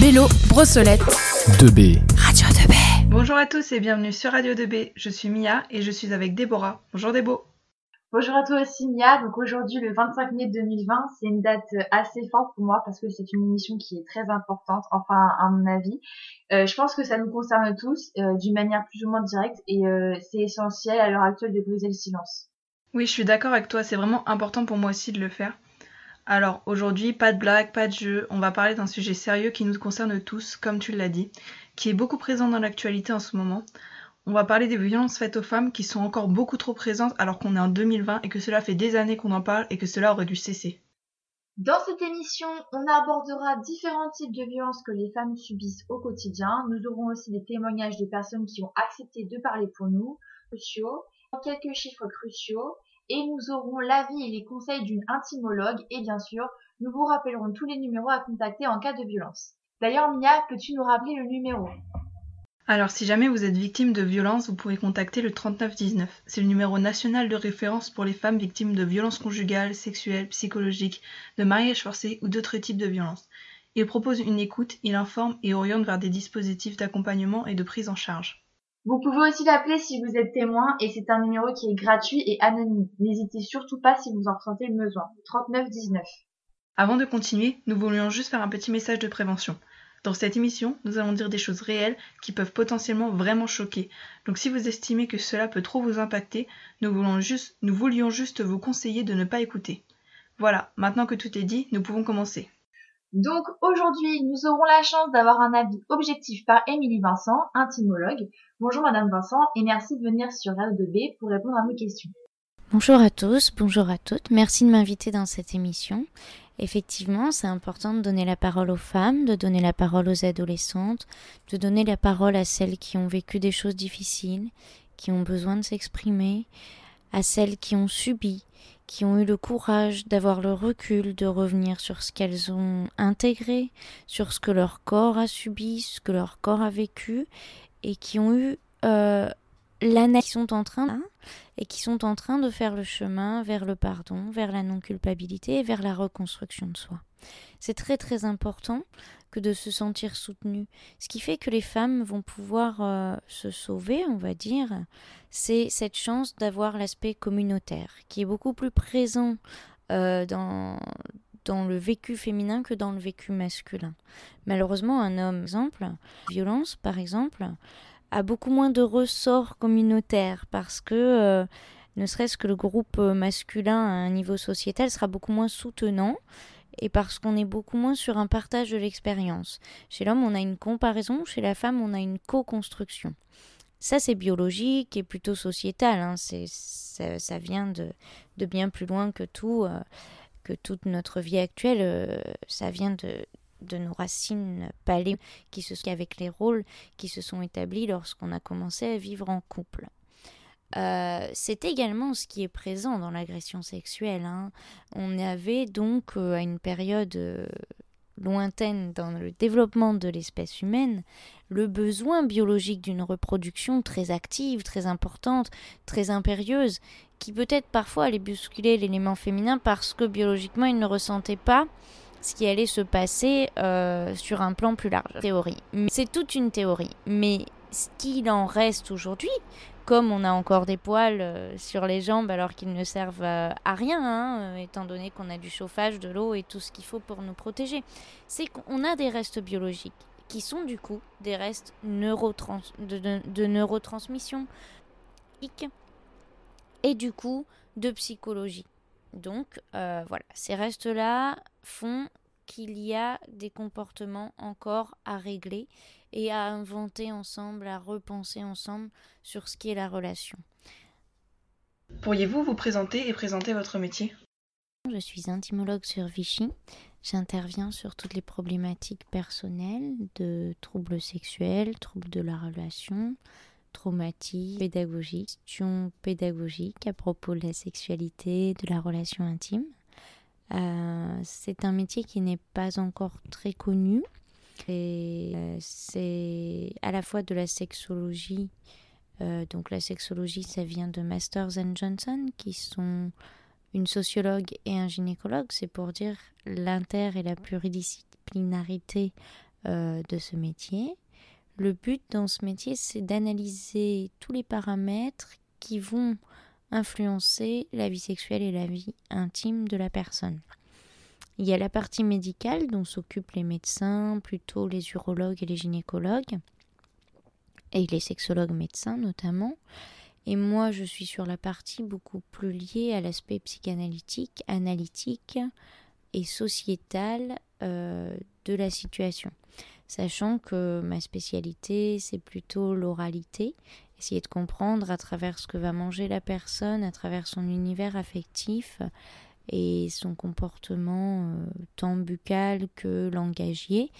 Bélo, Brossolette. 2B. Radio 2B. Bonjour à tous et bienvenue sur Radio 2B. Je suis Mia et je suis avec Déborah. Bonjour Débo. Bonjour à toi aussi Mia. Donc aujourd'hui le 25 mai 2020, c'est une date assez forte pour moi parce que c'est une émission qui est très importante, enfin à mon avis. Euh, je pense que ça nous concerne tous euh, d'une manière plus ou moins directe et euh, c'est essentiel à l'heure actuelle de briser le silence. Oui, je suis d'accord avec toi, c'est vraiment important pour moi aussi de le faire. Alors aujourd'hui, pas de blague, pas de jeu, on va parler d'un sujet sérieux qui nous concerne tous, comme tu l'as dit, qui est beaucoup présent dans l'actualité en ce moment. On va parler des violences faites aux femmes qui sont encore beaucoup trop présentes alors qu'on est en 2020 et que cela fait des années qu'on en parle et que cela aurait dû cesser. Dans cette émission, on abordera différents types de violences que les femmes subissent au quotidien. Nous aurons aussi des témoignages de personnes qui ont accepté de parler pour nous, cruciaux, quelques chiffres cruciaux, et nous aurons l'avis et les conseils d'une intimologue et bien sûr, nous vous rappellerons tous les numéros à contacter en cas de violence. D'ailleurs, Mia, peux-tu nous rappeler le numéro? Alors, si jamais vous êtes victime de violence, vous pouvez contacter le 3919. C'est le numéro national de référence pour les femmes victimes de violences conjugales, sexuelles, psychologiques, de mariage forcé ou d'autres types de violences. Il propose une écoute, il informe et oriente vers des dispositifs d'accompagnement et de prise en charge. Vous pouvez aussi l'appeler si vous êtes témoin et c'est un numéro qui est gratuit et anonyme. N'hésitez surtout pas si vous en ressentez le besoin. 3919. Avant de continuer, nous voulions juste faire un petit message de prévention. Dans cette émission, nous allons dire des choses réelles qui peuvent potentiellement vraiment choquer. Donc si vous estimez que cela peut trop vous impacter, nous, nous voulions juste vous conseiller de ne pas écouter. Voilà, maintenant que tout est dit, nous pouvons commencer. Donc aujourd'hui, nous aurons la chance d'avoir un avis objectif par Émilie Vincent, intimologue. Bonjour Madame Vincent et merci de venir sur R2B pour répondre à nos questions. Bonjour à tous, bonjour à toutes. Merci de m'inviter dans cette émission. Effectivement, c'est important de donner la parole aux femmes, de donner la parole aux adolescentes, de donner la parole à celles qui ont vécu des choses difficiles, qui ont besoin de s'exprimer, à celles qui ont subi, qui ont eu le courage d'avoir le recul de revenir sur ce qu'elles ont intégré, sur ce que leur corps a subi, ce que leur corps a vécu, et qui ont eu euh, l'analyse, qui sont en train et qui sont en train de faire le chemin vers le pardon, vers la non-culpabilité et vers la reconstruction de soi. C'est très très important que de se sentir soutenu. Ce qui fait que les femmes vont pouvoir euh, se sauver, on va dire, c'est cette chance d'avoir l'aspect communautaire, qui est beaucoup plus présent euh, dans, dans le vécu féminin que dans le vécu masculin. Malheureusement, un homme, exemple, violence par exemple, a beaucoup moins de ressorts communautaires parce que euh, ne serait-ce que le groupe masculin à un niveau sociétal sera beaucoup moins soutenant et parce qu'on est beaucoup moins sur un partage de l'expérience. Chez l'homme, on a une comparaison, chez la femme, on a une co-construction. Ça, c'est biologique et plutôt sociétal. Hein. C'est, ça, vient de, bien plus loin que tout, euh, que toute notre vie actuelle. Euh, ça vient de, nos racines palais qui se avec les rôles qui se sont établis lorsqu'on a commencé à vivre en couple. Euh, c'est également ce qui est présent dans l'agression sexuelle. Hein. On avait donc euh, à une période euh, lointaine dans le développement de l'espèce humaine le besoin biologique d'une reproduction très active, très importante, très impérieuse, qui peut-être parfois allait bousculer l'élément féminin parce que biologiquement il ne ressentait pas ce qui allait se passer sur un plan plus large. Théorie. C'est toute une théorie. Mais ce qu'il en reste aujourd'hui, comme on a encore des poils euh, sur les jambes alors qu'ils ne servent euh, à rien, hein, euh, étant donné qu'on a du chauffage, de l'eau et tout ce qu'il faut pour nous protéger, c'est qu'on a des restes biologiques qui sont du coup des restes de, neurotransmission et du coup de psychologie. Donc voilà, ces restes-là font qu'il y a des comportements encore à régler et à inventer ensemble, à repenser ensemble sur ce qui est la relation. Pourriez-vous vous présenter et présenter votre métier? Je suis intimologue sur Vichy. J'interviens sur toutes les problématiques personnelles de troubles sexuels, troubles de la relation, traumatisme, pédagogique, questions pédagogiques à propos de la sexualité, de la relation intime. Euh, c'est un métier qui n'est pas encore très connu. Euh, c'est à la fois de la sexologie. Euh, donc la sexologie, ça vient de Masters and Johnson, qui sont une sociologue et un gynécologue. C'est pour dire l'inter et la l'interdisciplinarité de ce métier. Le but dans ce métier, c'est d'analyser tous les paramètres qui vont influencer la vie sexuelle et la vie intime de la personne. Il y a la partie médicale dont s'occupent les médecins, plutôt les urologues et les gynécologues, et les sexologues médecins notamment. Et moi, je suis sur la partie beaucoup plus liée à l'aspect psychanalytique, analytique et sociétal euh, de la situation. Sachant que ma spécialité, c'est plutôt l'oralité, essayer de comprendre à travers ce que va manger la personne, à travers son univers affectif, et son comportement euh, tant buccal que langagier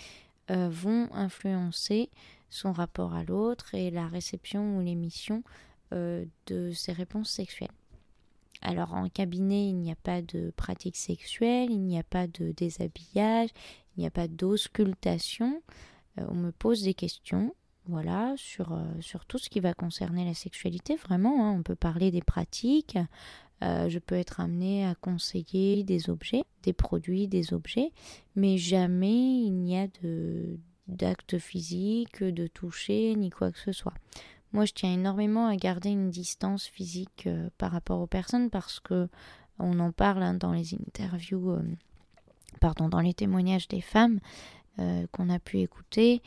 euh, vont influencer son rapport à l'autre et la réception ou l'émission euh, de ses réponses sexuelles. Alors en cabinet, il n'y a pas de pratique sexuelle, il n'y a pas de déshabillage, il n'y a pas d'auscultation. on me pose des questions, voilà, sur, sur tout ce qui va concerner la sexualité, vraiment. Hein. on peut parler des pratiques, euh, je peux être amenée à conseiller des objets, des produits, des objets, mais jamais il n'y a de d'acte physique, de toucher, ni quoi que ce soit. Moi, je tiens énormément à garder une distance physique euh, par rapport aux personnes parce que on en parle hein, dans les interviews, euh, pardon, dans les témoignages des femmes qu'on a pu écouter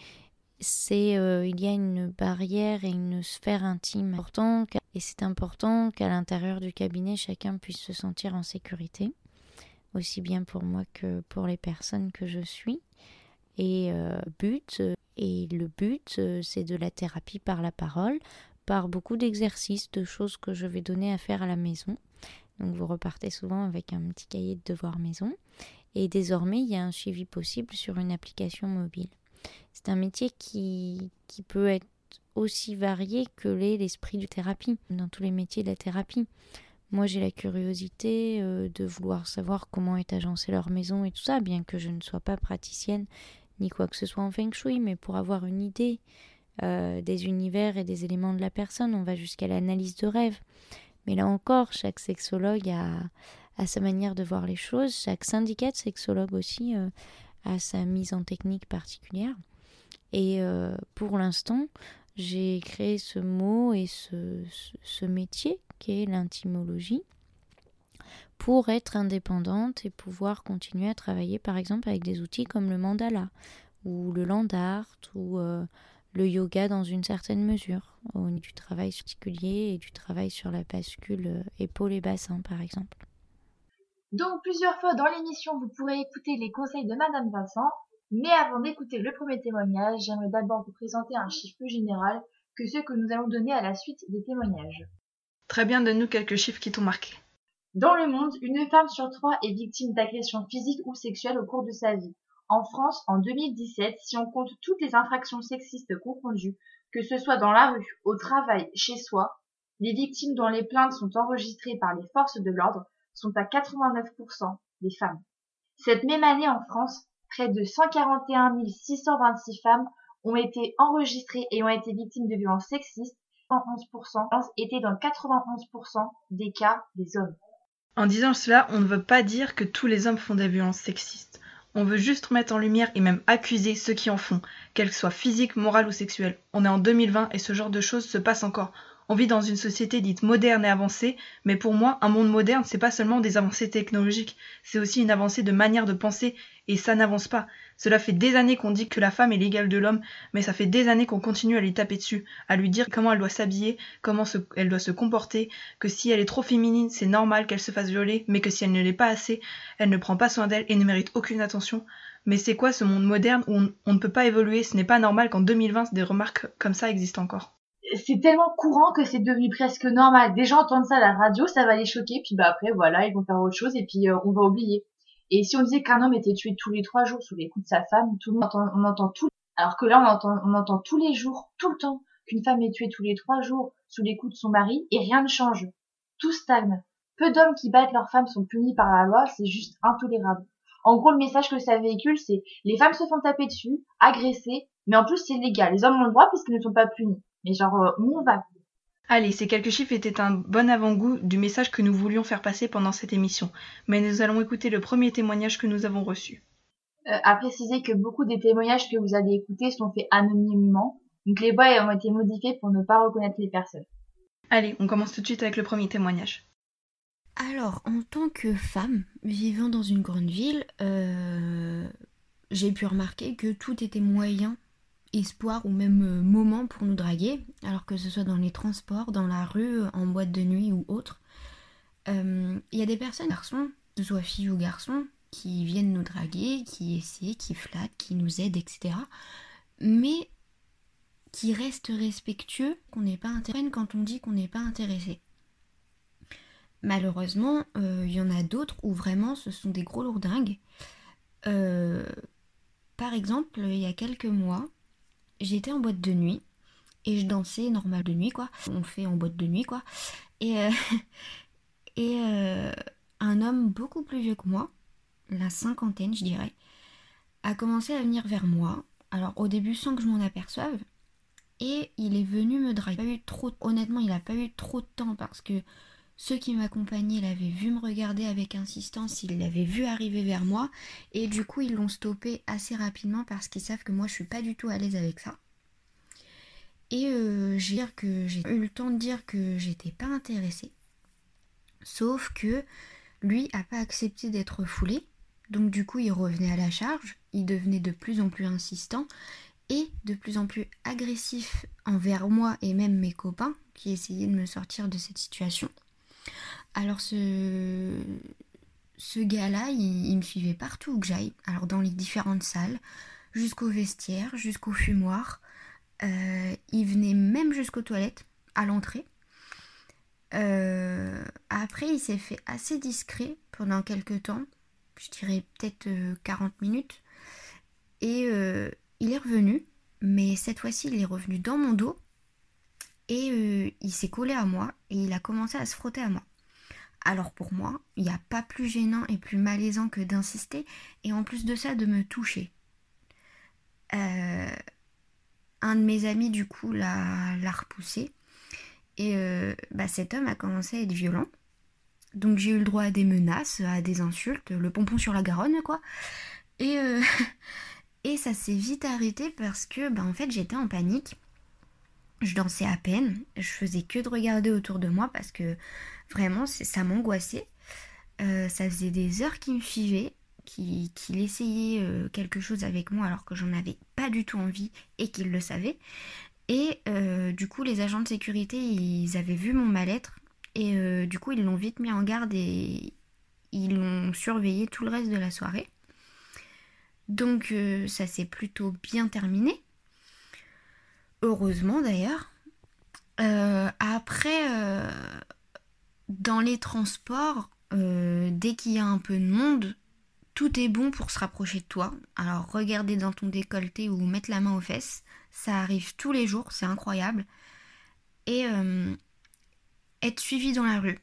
euh, il y a une barrière et une sphère intime importante et c'est important qu'à l'intérieur du cabinet chacun puisse se sentir en sécurité aussi bien pour moi que pour les personnes que je suis. Et euh, but et le but euh, c'est de la thérapie par la parole par beaucoup d'exercices de choses que je vais donner à faire à la maison. Donc vous repartez souvent avec un petit cahier de devoirs maison. Et désormais il y a un suivi possible sur une application mobile c'est un métier qui, qui peut être aussi varié que l'est l'esprit de thérapie, dans tous les métiers de la thérapie. Moi, j'ai la curiosité euh, de vouloir savoir comment est agencée leur maison et tout ça, bien que je ne sois pas praticienne ni quoi que ce soit en feng shui, mais pour avoir une idée euh, des univers et des éléments de la personne, on va jusqu'à l'analyse de rêve. Mais là encore, chaque sexologue a, a, sa manière de voir les choses, chaque syndicat de sexologue aussi euh, a sa mise en technique particulière. Et euh, pour l'instant, j'ai créé ce mot et ce, ce, métier qui est l'intimologie pour être indépendante et pouvoir continuer à travailler par exemple avec des outils comme le mandala ou le land art ou euh, le yoga dans une certaine mesure, au niveau du travail particulier et du travail sur la bascule euh, épaule et bassin par exemple. Donc plusieurs fois dans l'émission, vous pourrez écouter les conseils de Madame Vincent mais avant d'écouter le premier témoignage, j'aimerais d'abord vous présenter un chiffre plus général que ceux que nous allons donner à la suite des témoignages. Très bien, donne-nous quelques chiffres qui t'ont marqué. Dans le monde, une femme sur trois est victime d'agressions physiques ou sexuelles au cours de sa vie. En France, en 2017, si on compte toutes les infractions sexistes confondues, que ce soit dans la rue, au travail, chez soi, les victimes dont les plaintes sont enregistrées par les forces de l'ordre sont à 89% des femmes. Cette même année en France, près de 141 626 femmes ont été enregistrées et ont été victimes de violences sexistes. 11% étaient dans 91% des cas des hommes. En disant cela, on ne veut pas dire que tous les hommes font des violences sexistes. On veut juste mettre en lumière et même accuser ceux qui en font, qu'elles soient physiques, morales ou sexuelles. On est en 2020 et ce genre de choses se passe encore. On vit dans une société dite moderne et avancée, mais pour moi, un monde moderne, c'est pas seulement des avancées technologiques, c'est aussi une avancée de manière de penser, et ça n'avance pas. Cela fait des années qu'on dit que la femme est l'égale de l'homme, mais ça fait des années qu'on continue à lui taper dessus, à lui dire comment elle doit s'habiller, comment elle doit se comporter, que si elle est trop féminine, c'est normal qu'elle se fasse violer, mais que si elle ne l'est pas assez, elle ne prend pas soin d'elle et ne mérite aucune attention. Mais c'est quoi ce monde moderne où on, on ne peut pas évoluer? Ce n'est pas normal qu'en 2020 des remarques comme ça existent encore c'est tellement courant que c'est devenu presque normal. Des gens entendent ça à la radio, ça va les choquer, puis bah après voilà, ils vont faire autre chose et puis euh, on va oublier. Et si on disait qu'un homme était tué tous les trois jours sous les coups de sa femme, tout le monde entend, on entend tout. Alors que là, on entend, on entend tous les jours, tout le temps, qu'une femme est tuée tous les trois jours sous les coups de son mari et rien ne change. Tout stagne. Peu d'hommes qui battent leurs femmes sont punis par la loi, c'est juste intolérable. En gros, le message que ça véhicule, c'est les femmes se font taper dessus, agresser, mais en plus c'est légal. Les hommes ont le droit puisqu'ils ne sont pas punis. Mais genre, euh, où on va Allez, ces quelques chiffres étaient un bon avant-goût du message que nous voulions faire passer pendant cette émission, mais nous allons écouter le premier témoignage que nous avons reçu. euh, à préciser que beaucoup des témoignages que vous allez écouter sont faits anonymement, donc les voix ont été modifiées pour ne pas reconnaître les personnes. Allez, on commence tout de suite avec le premier témoignage. Alors, en tant que femme vivant dans une grande ville, euh, j'ai pu remarquer que tout était moyen, espoir ou même euh, moment pour nous draguer, alors que ce soit dans les transports, dans la rue, en boîte de nuit ou autre. Il y a des personnes, garçons, soit filles ou garçons, qui viennent nous draguer, qui essaient, qui flattent, qui nous aident, etc. Mais qui restent respectueux, qu'on n'est pas intéressé quand on dit qu'on n'est pas intéressé. Malheureusement, il euh, y en a d'autres où vraiment ce sont des gros lourdingues. Euh, par exemple, il y a quelques mois, j'étais en boîte de nuit et je dansais normal de nuit, quoi. On fait en boîte de nuit, quoi. Et, euh, et un homme beaucoup plus vieux que moi la cinquantaine, je dirais, a commencé à venir vers moi. Alors au début sans que je m'en aperçoive. Et il est venu me draguer. eu trop, honnêtement, il n'a pas eu trop de temps parce que ceux qui m'accompagnaient l'avaient vu me regarder avec insistance, ils l'avaient vu arriver vers moi. Et du coup, ils l'ont stoppé assez rapidement parce qu'ils savent que moi, je suis pas du tout à l'aise avec ça. Et euh, j'ai eu le temps de dire que j'étais pas intéressée. Sauf que lui a pas accepté d'être foulé. Donc du coup, il revenait à la charge, il devenait de plus en plus insistant et de plus en plus agressif envers moi et même mes copains qui essayaient de me sortir de cette situation. Alors ce, gars-là, il, me suivait partout où que j'aille, alors dans les différentes salles, jusqu'au vestiaire, jusqu'au fumoir. Euh, il venait même jusqu'aux toilettes, à l'entrée. Euh, après, il s'est fait assez discret pendant quelques temps je dirais peut-être 40 euh, minutes. Et il est revenu, mais cette fois-ci, il est revenu dans mon dos. Et euh, il s'est collé à moi et il a commencé à se frotter à moi. Alors pour moi, il n'y a pas plus gênant et plus malaisant que d'insister et en plus de ça de me toucher. un de mes amis du coup l'a repoussé et bah, cet homme a commencé à être violent. Donc j'ai eu le droit à des menaces, à des insultes, le pompon sur la Garonne, quoi. Et, euh, ça s'est vite arrêté parce que, ben, en fait, j'étais en panique. Je dansais à peine, je faisais que de regarder autour de moi parce que vraiment, ça m'angoissait. Euh, ça faisait des heures qu'il me suivait, qu'il essayait euh, quelque chose avec moi alors que j'en avais pas du tout envie et qu'il le savait. Et du coup, les agents de sécurité, ils avaient vu mon mal-être et euh, du coup, ils l'ont vite mis en garde et ils l'ont surveillé tout le reste de la soirée. Donc euh, ça s'est plutôt bien terminé. Heureusement d'ailleurs. Euh, après, dans les transports, dès qu'il y a un peu de monde, tout est bon pour se rapprocher de toi. Alors regarder dans ton décolleté ou mettre la main aux fesses, ça arrive tous les jours, c'est incroyable. Et être suivi dans la rue,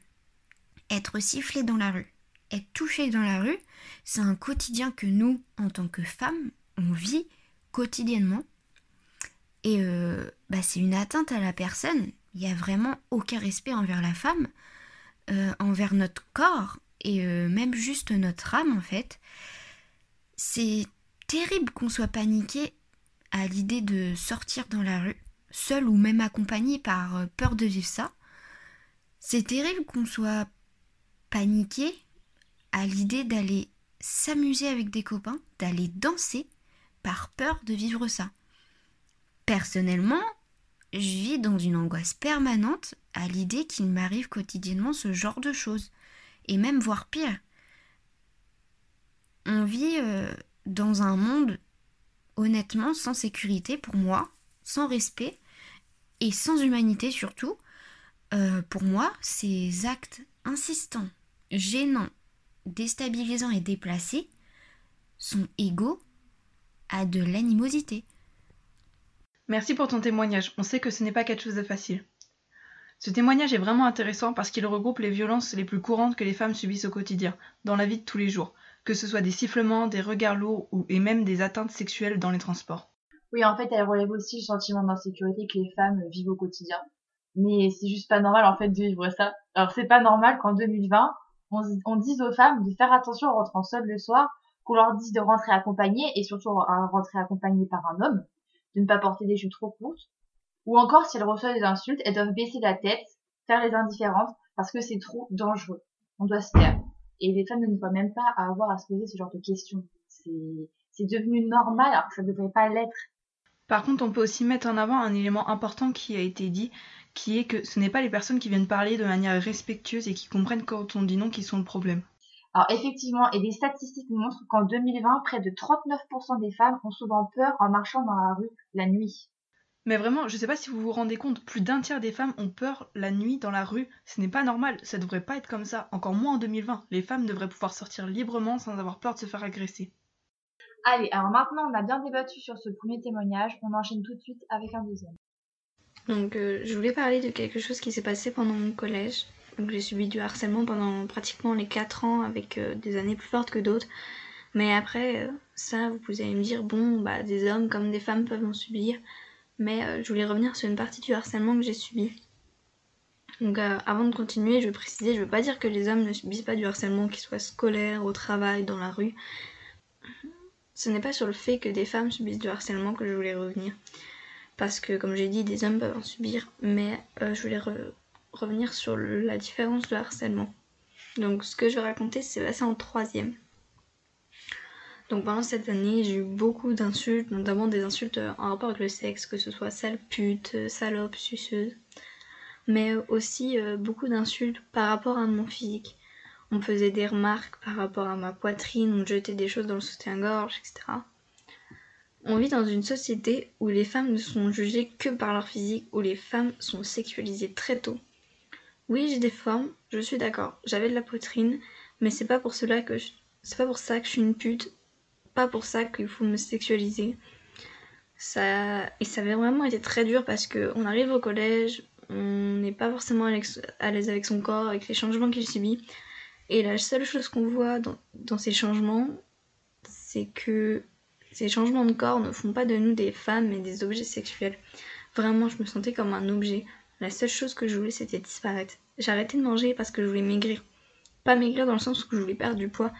être sifflé dans la rue, être touché dans la rue, c'est un quotidien que nous, en tant que femmes, on vit quotidiennement. Et euh, bah, c'est une atteinte à la personne. Il n'y a vraiment aucun respect envers la femme, euh, envers notre corps et euh, même juste notre âme en fait. C'est terrible qu'on soit paniqué à l'idée de sortir dans la rue, seul ou même accompagné par peur de vivre ça. C'est terrible qu'on soit paniqué à l'idée d'aller s'amuser avec des copains, d'aller danser par peur de vivre ça. Personnellement, je vis dans une angoisse permanente à l'idée qu'il m'arrive quotidiennement ce genre de choses, et même voire pire. On vit euh, dans un monde honnêtement sans sécurité pour moi, sans respect et sans humanité surtout, euh, pour moi, ces actes insistants, gênants, déstabilisants et déplacés sont égaux à de l'animosité. Merci pour ton témoignage. On sait que ce n'est pas quelque chose de facile. Ce témoignage est vraiment intéressant parce qu'il regroupe les violences les plus courantes que les femmes subissent au quotidien, dans la vie de tous les jours, que ce soit des sifflements, des regards lourds ou et même des atteintes sexuelles dans les transports. Oui, en fait, elle relève aussi le sentiment d'insécurité que les femmes vivent au quotidien mais c'est juste pas normal en fait de vivre ça. Alors c'est pas normal qu'en 2020 on, on, dise aux femmes de faire attention en rentrant seules le soir qu'on leur dise de rentrer accompagné et surtout rentrer accompagné par un homme, de ne pas porter des jupes trop courtes, ou encore si elles reçoivent des insultes, elles doivent baisser la tête, faire les indifférentes parce que c'est trop dangereux. On doit se taire. Et les femmes ne voient même pas avoir à se poser ce genre de questions. C'est devenu normal alors ça ne devrait pas l'être. Par contre, on peut aussi mettre en avant un élément important qui a été dit, qui est que ce n'est pas les personnes qui viennent parler de manière respectueuse et qui comprennent quand on dit non qui sont le problème. Alors effectivement, et les statistiques montrent qu'en 2020, près de 39% des femmes ont souvent peur en marchant dans la rue la nuit. Mais vraiment, je sais pas si vous vous rendez compte, plus d'un tiers des femmes ont peur la nuit dans la rue. Ce n'est pas normal, ça devrait pas être comme ça. Encore moins en 2020. Les femmes devraient pouvoir sortir librement sans avoir peur de se faire agresser. Allez, alors maintenant on a bien débattu sur ce premier témoignage, on enchaîne tout de suite avec un deuxième. Donc euh, je voulais parler de quelque chose qui s'est passé pendant mon collège. Donc j'ai subi du harcèlement pendant pratiquement les 4 ans avec euh, des années plus fortes que d'autres. Mais après, euh, ça, vous pouvez me dire, bon, bah des hommes comme des femmes peuvent en subir. Mais euh, je voulais revenir sur une partie du harcèlement que j'ai subi. Donc avant de continuer, je veux préciser, je veux pas dire que les hommes ne subissent pas du harcèlement, qu'il soit scolaire, au travail, dans la rue. Ce n'est pas sur le fait que des femmes subissent du harcèlement que je voulais revenir. Parce que, comme j'ai dit, des hommes peuvent en subir, mais je voulais revenir sur la différence de harcèlement. Donc ce que je vais raconter, c'est passé en troisième. Donc pendant cette année, j'ai eu beaucoup d'insultes, notamment des insultes en rapport avec le sexe, que ce soit sale pute, salope, suceuse, mais aussi euh, beaucoup d'insultes par rapport à mon physique. On faisait des remarques par rapport à ma poitrine, on jetait des choses dans le soutien-gorge, etc. On vit dans une société où les femmes ne sont jugées que par leur physique, où les femmes sont sexualisées très tôt. Oui, j'ai des formes, je suis d'accord. J'avais de la poitrine, mais c'est pas pour cela que je... c'est pas pour ça que je suis une pute, pas pour ça qu'il faut me sexualiser. Ça et ça avait vraiment été très dur parce que on arrive au collège, on n'est pas forcément à l'aise avec son corps, avec les changements qu'il subit. Et la seule chose qu'on voit dans, dans ces changements, c'est que ces changements de corps ne font pas de nous des femmes mais des objets sexuels. Vraiment, je me sentais comme un objet. La seule chose que je voulais, c'était disparaître. Arrêté de manger parce que je voulais maigrir. Pas maigrir dans le sens où je voulais perdre du poids,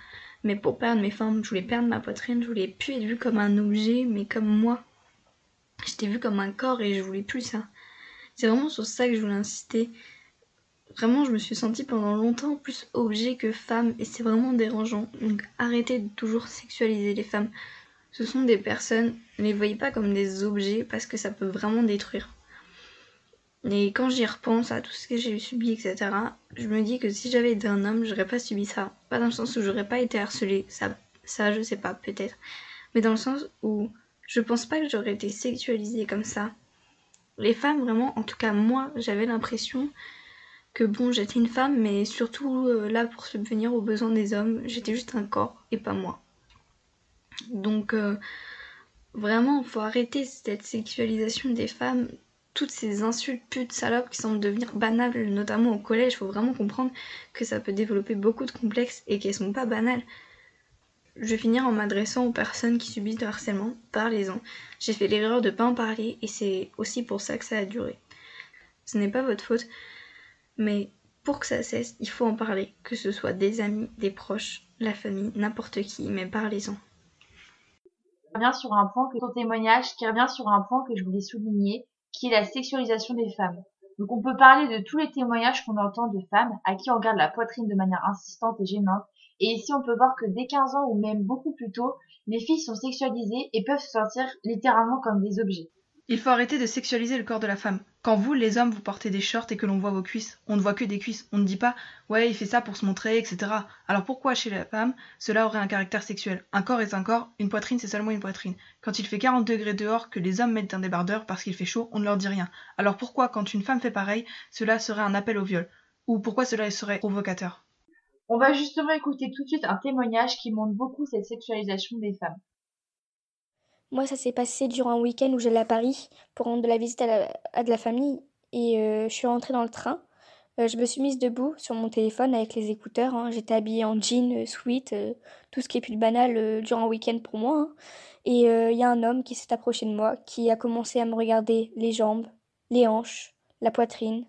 mais pour perdre mes formes, je voulais perdre ma poitrine, je voulais plus être vue comme un objet, mais comme moi. J'étais vue comme un corps et je voulais plus ça. C'est vraiment sur ça que je voulais insister. Vraiment, je me suis sentie pendant longtemps plus objet que femme et c'est vraiment dérangeant. Donc arrêtez de toujours sexualiser les femmes. Ce sont des personnes, ne les voyez pas comme des objets parce que ça peut vraiment détruire. Et quand j'y repense à tout ce que j'ai subi, etc., je me dis que si j'avais été un homme, j'aurais pas subi ça. Pas dans le sens où j'aurais pas été harcelée, ça, ça je sais pas, peut-être. Mais dans le sens où je pense pas que j'aurais été sexualisée comme ça. Les femmes, vraiment, en tout cas moi, j'avais l'impression que bon, j'étais une femme, mais surtout euh, là pour subvenir aux besoins des hommes, j'étais juste un corps et pas moi. Donc, euh, vraiment, faut arrêter cette sexualisation des femmes toutes ces insultes putes, salopes qui semblent devenir banales, notamment au collège, il faut vraiment comprendre que ça peut développer beaucoup de complexes et qu'elles sont pas banales. Je vais finir en m'adressant aux personnes qui subissent du harcèlement. Parlez-en. J'ai fait l'erreur de pas en parler et c'est aussi pour ça que ça a duré. Ce n'est pas votre faute, mais pour que ça cesse, il faut en parler, que ce soit des amis, des proches, la famille, n'importe qui, mais parlez-en. Revient sur un point que ton témoignage revient sur un point que je voulais souligner, qui est la sexualisation des femmes. Donc on peut parler de tous les témoignages qu'on entend de femmes à qui on regarde la poitrine de manière insistante et gênante. Et ici on peut voir que dès 15 ans ou même beaucoup plus tôt, les filles sont sexualisées et peuvent se sentir littéralement comme des objets. Il faut arrêter de sexualiser le corps de la femme. Quand vous, les hommes, vous portez des shorts et que l'on voit vos cuisses, on ne voit que des cuisses. On ne dit pas ouais, il fait ça pour se montrer, etc. Alors pourquoi chez la femme, cela aurait un caractère sexuel? Un corps est un corps, une poitrine c'est seulement une poitrine. Quand il fait 40 degrés dehors, que les hommes mettent un débardeur parce qu'il fait chaud, on ne leur dit rien. Alors pourquoi, quand une femme fait pareil, cela serait un appel au viol? Ou pourquoi cela serait provocateur? On va justement écouter tout de suite un témoignage qui montre beaucoup cette sexualisation des femmes. Moi, ça s'est passé durant un week-end où j'allais à Paris pour rendre de la visite à, de la famille. Et euh, je suis rentrée dans le train. Euh, je me suis mise debout sur mon téléphone avec les écouteurs. Hein. J'étais habillée en jean, euh, sweat, tout ce qui est plus banal durant un week-end pour moi. Hein. Et il y a un homme qui s'est approché de moi, qui a commencé à me regarder les jambes, les hanches, la poitrine.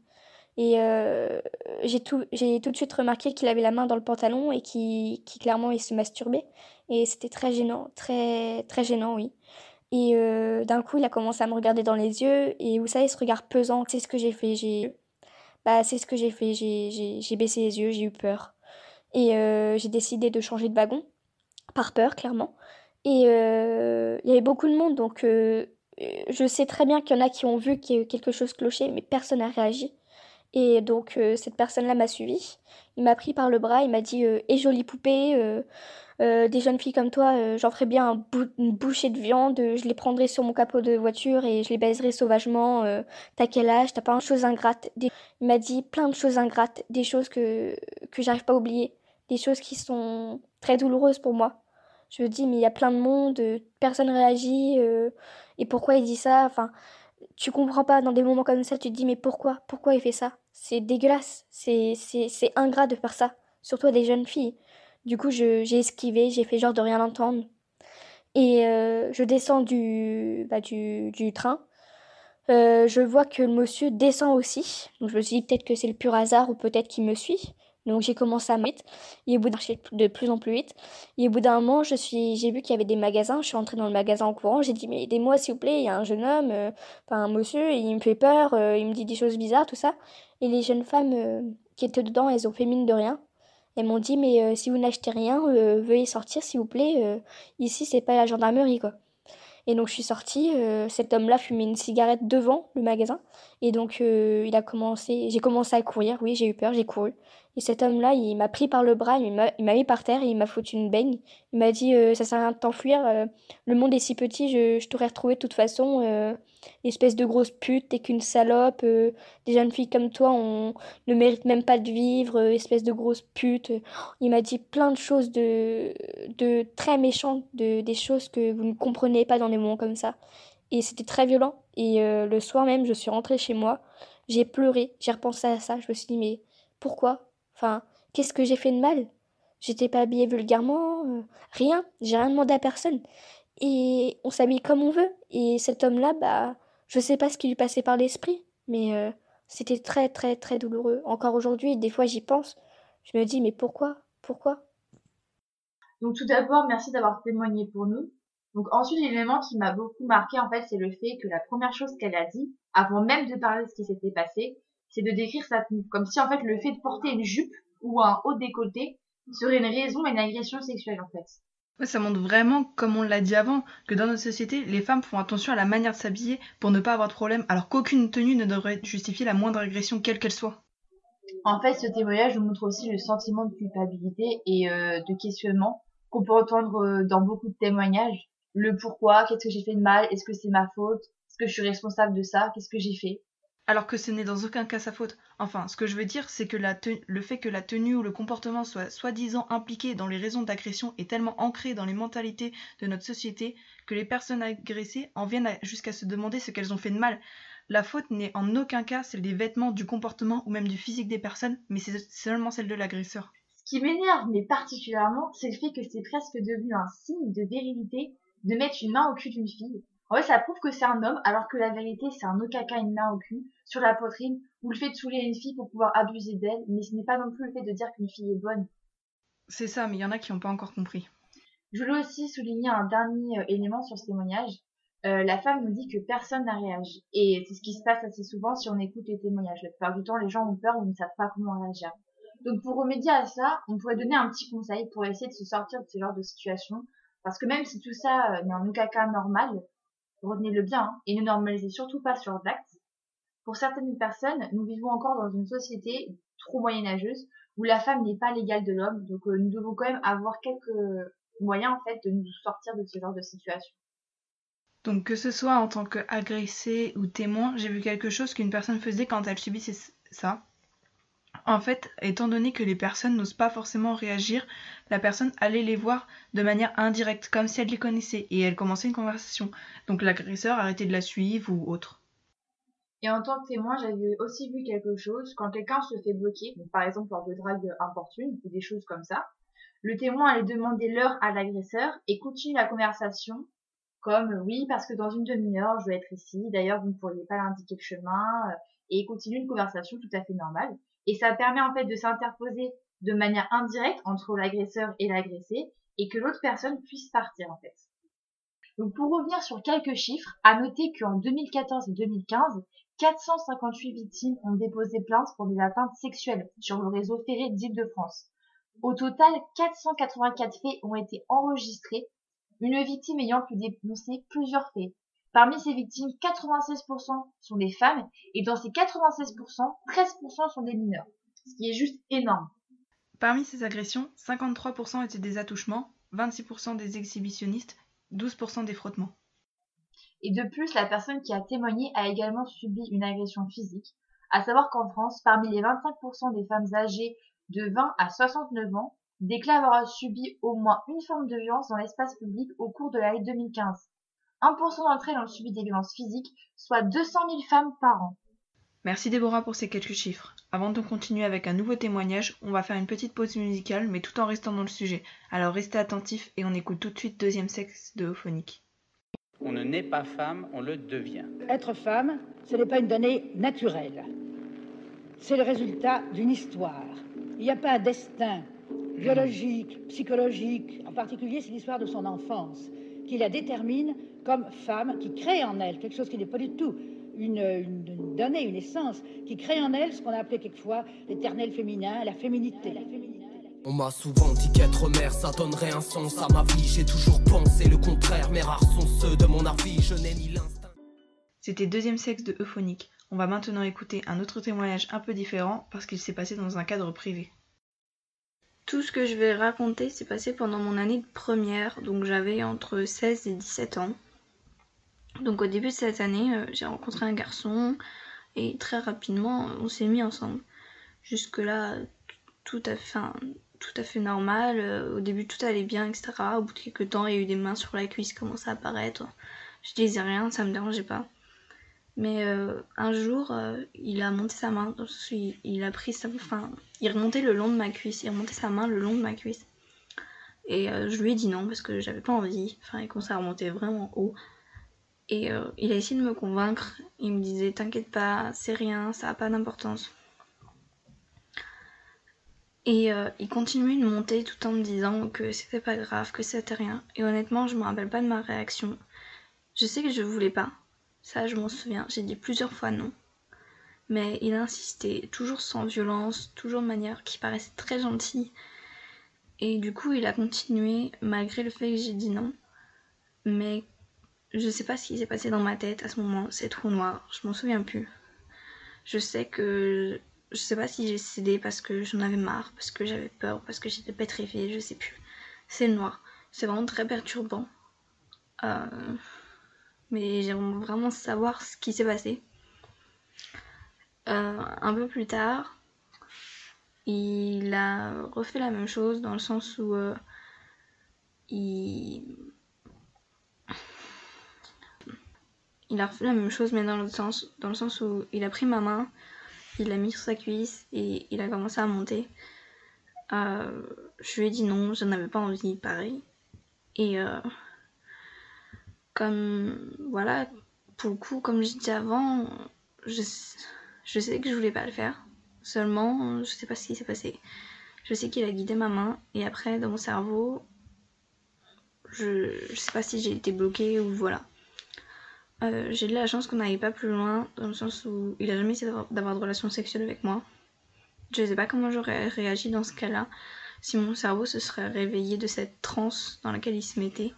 Et euh, j'ai tout, tout de suite remarqué qu'il avait la main dans le pantalon et qui, qui clairement il se masturbait. Et c'était très gênant, très très gênant, oui. Et euh, d'un coup, il a commencé à me regarder dans les yeux. Et vous savez, ce regard pesant, c'est ce que j'ai fait. Bah, c'est ce que j'ai fait. J'ai, baissé les yeux, j'ai eu peur. Et euh, j'ai décidé de changer de wagon, par peur, clairement. Et il y avait beaucoup de monde, donc je sais très bien qu'il y en a qui ont vu quelque chose cloché, mais personne n'a réagi. Et donc euh, cette personne-là m'a suivi. Il m'a pris par le bras, il m'a dit euh, Et jolie poupée, euh, des jeunes filles comme toi, j'en ferais bien un une bouchée de viande, je les prendrais sur mon capot de voiture et je les baiserais sauvagement. T'as quel âge? T'as pas une chose ingrate? Il m'a dit plein de choses ingrates, des choses que, que j'arrive pas à oublier, des choses qui sont très douloureuses pour moi. Je me dis, mais il y a plein de monde, personne réagit, et pourquoi il dit ça? Enfin, tu comprends pas dans des moments comme ça, tu te dis mais pourquoi? Pourquoi il fait ça? C'est dégueulasse, c'est c'est ingrat de faire ça, surtout à des jeunes filles. Du coup, j'ai esquivé, j'ai fait genre de rien entendre. Et euh, je descends du, bah, du, du train. Euh, je vois que le monsieur descend aussi. Donc je me suis dit peut-être que c'est le pur hasard ou peut-être qu'il me suit. Donc j'ai commencé à vite et au bout d'un de plus en plus vite. Et au bout d'un moment, je suis, j'ai vu qu'il y avait des magasins. Je suis entrée dans le magasin en courant. J'ai dit mais aidez-moi s'il vous plaît. Il y a un jeune homme, euh, enfin un monsieur, il me fait peur. Euh, il me dit des choses bizarres, tout ça. Et les jeunes femmes euh, qui étaient dedans, elles ont fait mine de rien. Elles m'ont dit mais si vous n'achetez rien, veuillez sortir s'il vous plaît. ici c'est pas la gendarmerie quoi. Et donc je suis sortie, cet homme-là fumait une cigarette devant le magasin. Et donc il a commencé, j'ai commencé à courir, oui j'ai eu peur, j'ai couru. Et cet homme-là, il m'a pris par le bras, il m'a mis par terre et il m'a foutu une baigne. Il m'a dit euh, Ça sert à rien de t'enfuir, euh, le monde est si petit, je, je t'aurais retrouvé de toute façon. Euh, espèce de grosse pute, t'es qu'une salope. des jeunes filles comme toi, on ne mérite même pas de vivre, espèce de grosse pute. Il m'a dit plein de choses de, de très méchantes, de, des choses que vous ne comprenez pas dans des moments comme ça. Et c'était très violent. Et le soir même, je suis rentrée chez moi. J'ai pleuré, j'ai repensé à ça. Je me suis dit Mais pourquoi? Enfin, qu'est-ce que j'ai fait de mal? J'étais pas habillée vulgairement, euh, rien, j'ai rien demandé à personne. Et on s'habille comme on veut. Et cet homme-là, bah, je sais pas ce qui lui passait par l'esprit, mais euh, c'était très très très douloureux. Encore aujourd'hui, des fois j'y pense, je me dis mais pourquoi? Pourquoi? Donc tout d'abord, merci d'avoir témoigné pour nous. Donc ensuite, l'élément qui m'a beaucoup marqué en fait, c'est le fait que la première chose qu'elle a dit, avant même de parler de ce qui s'était passé, c'est de décrire sa tenue. Comme si en fait le fait de porter une jupe ou un haut décolleté serait une raison à une agression sexuelle en fait. ça montre vraiment, comme on l'a dit avant, que dans notre société, les femmes font attention à la manière de s'habiller pour ne pas avoir de problème, alors qu'aucune tenue ne devrait justifier la moindre agression, quelle qu'elle soit. En fait, ce témoignage nous montre aussi le sentiment de culpabilité et euh, de questionnement qu'on peut entendre euh, dans beaucoup de témoignages. Le pourquoi, qu'est-ce que j'ai fait de mal, est-ce que c'est ma faute, est-ce que je suis responsable de ça, qu'est-ce que j'ai fait alors que ce n'est dans aucun cas sa faute. Enfin, ce que je veux dire, c'est que le fait que la tenue ou le comportement soit soi-disant impliqué dans les raisons d'agression est tellement ancré dans les mentalités de notre société que les personnes agressées en viennent jusqu'à se demander ce qu'elles ont fait de mal. La faute n'est en aucun cas celle des vêtements, du comportement ou même du physique des personnes, mais c'est seulement celle de l'agresseur. Ce qui m'énerve, mais particulièrement, c'est le fait que c'est presque devenu un signe de virilité de mettre une main au cul d'une fille. En fait, ça prouve que c'est un homme, alors que la vérité, c'est un cas une main au cul, sur la poitrine, ou le fait de saouler une fille pour pouvoir abuser d'elle, mais ce n'est pas non plus le fait de dire qu'une fille est bonne. C'est ça, mais il y en a qui n'ont pas encore compris. Je voulais aussi souligner un dernier euh, élément sur ce témoignage. Euh, la femme nous dit que personne n'a réagi. Et c'est ce qui se passe assez souvent si on écoute les témoignages. La plupart du temps, les gens ont peur ou ne savent pas comment réagir. Donc pour remédier à ça, on pourrait donner un petit conseil pour essayer de se sortir de ce genre de situation. Parce que même si tout ça euh, n'est en aucun cas normal, retenez-le bien, hein, et ne normalisez surtout pas sur d'actes. Pour certaines personnes, nous vivons encore dans une société trop moyenâgeuse où la femme n'est pas l'égale de l'homme, donc euh, nous devons quand même avoir quelques moyens en fait de nous sortir de ce genre de situation. Donc que ce soit en tant qu'agressé ou témoin, j'ai vu quelque chose qu'une personne faisait quand elle subissait ça. En fait, étant donné que les personnes n'osent pas forcément réagir, la personne allait les voir de manière indirecte, comme si elle les connaissait, et elle commençait une conversation. Donc l'agresseur arrêtait de la suivre ou autre. Et en tant que témoin, j'avais aussi vu quelque chose, quand quelqu'un se fait bloquer, par exemple lors de drague importune, ou des choses comme ça, le témoin allait demander l'heure à l'agresseur et continue la conversation comme oui parce que dans une demi-heure je vais être ici, d'ailleurs vous ne pourriez pas l'indiquer le chemin, et ils continuent une conversation tout à fait normale. Et ça permet en fait de s'interposer de manière indirecte entre l'agresseur et l'agressé et que l'autre personne puisse partir en fait. Donc pour revenir sur quelques chiffres, à noter qu'en 2014 et 2015, 458 victimes ont déposé plainte pour des atteintes sexuelles sur le réseau ferré d'Île-de-France. Au total, 484 faits ont été enregistrés, une victime ayant pu dénoncer plusieurs faits. Parmi ces victimes, 96% sont des femmes et dans ces 96%, 13% sont des mineurs, ce qui est juste énorme. Parmi ces agressions, 53% étaient des attouchements, 26% des exhibitionnistes, 12% des frottements. Et de plus, la personne qui a témoigné a également subi une agression physique, à savoir qu'en France, parmi les 25% des femmes âgées de 20 à 69 ans, déclarent avoir subi au moins une forme de violence dans l'espace public au cours de l'année 2015. 1% d'entre elles ont subi des violences physiques, soit 200 000 femmes par an. Merci Déborah pour ces quelques chiffres. Avant de continuer avec un nouveau témoignage, on va faire une petite pause musicale, mais tout en restant dans le sujet. Alors restez attentifs et on écoute tout de suite deuxième sexe de Ophonique. On ne naît pas femme, on le devient. Être femme, ce n'est pas une donnée naturelle. C'est le résultat d'une histoire. Il n'y a pas un destin biologique, psychologique. En particulier, c'est l'histoire de son enfance qui la détermine comme femme, qui crée en elle quelque chose qui n'est pas du tout une, une, donnée, une essence, qui crée en elle ce qu'on a appelé quelquefois l'éternel féminin, la féminité. On m'a souvent dit qu'être mère, ça donnerait un sens à ma vie. J'ai toujours pensé le contraire, mais rares sont ceux de mon avis. Je n'ai ni l'instinct. C'était deuxième sexe de Euphonique. On va maintenant écouter un autre témoignage un peu différent parce qu'il s'est passé dans un cadre privé. Tout ce que je vais raconter s'est passé pendant mon année de première, donc j'avais entre 16 et 17 ans. Donc au début de cette année, euh, j'ai rencontré un garçon et très rapidement on s'est mis ensemble. Jusque là, tout à fait, tout à fait normal. Euh, au début tout allait bien, etc. Au bout de quelques temps, il y a eu des mains sur la cuisse commençaient à apparaître. Je disais rien, ça me dérangeait pas. Mais euh, un jour, il a monté sa main, il, a pris sa, enfin, il remontait le long de ma cuisse, il remontait sa main le long de ma cuisse. Et je lui ai dit non parce que j'avais pas envie. Enfin, il commençait à remonter vraiment haut. Et euh, il a essayé de me convaincre. Il me disait T'inquiète pas, c'est rien, ça n'a pas d'importance. Et euh, il continuait de monter tout en me disant que c'était pas grave, que c'était rien. Et honnêtement, je me rappelle pas de ma réaction. Je sais que je voulais pas. Ça, je m'en souviens. J'ai dit plusieurs fois non. Mais il a insisté, toujours sans violence, toujours de manière qui paraissait très gentille. Et du coup, il a continué malgré le fait que j'ai dit non. Mais je sais pas ce qui s'est passé dans ma tête à ce moment, c'est trop noir, je m'en souviens plus. Je sais que je sais pas si j'ai cédé parce que j'en avais marre, parce que j'avais peur, parce que j'étais pétrifiée, je sais plus. C'est noir, c'est vraiment très perturbant. Euh, mais j'aimerais vraiment savoir ce qui s'est passé. Euh, un peu plus tard, il a refait la même chose dans le sens où euh, il il a refait la même chose mais dans le sens, dans le sens où il a pris ma main, il l'a mis sur sa cuisse et il a commencé à monter. Euh, je lui ai dit non, je n'avais pas envie, pareil. Et euh, comme voilà, pour le coup, comme je disais avant, je, je sais que je voulais pas le faire. Seulement, je sais pas ce qui s'est passé. Je sais qu'il a guidé ma main et après, dans mon cerveau, je, je sais pas si j'ai été bloquée ou voilà. Euh, j'ai de la chance qu'on n'aille pas plus loin, dans le sens où il a jamais essayé d'avoir de relations sexuelles avec moi. Je sais pas comment j'aurais réagi dans ce cas-là, si mon cerveau se serait réveillé de cette transe dans laquelle il se mettait.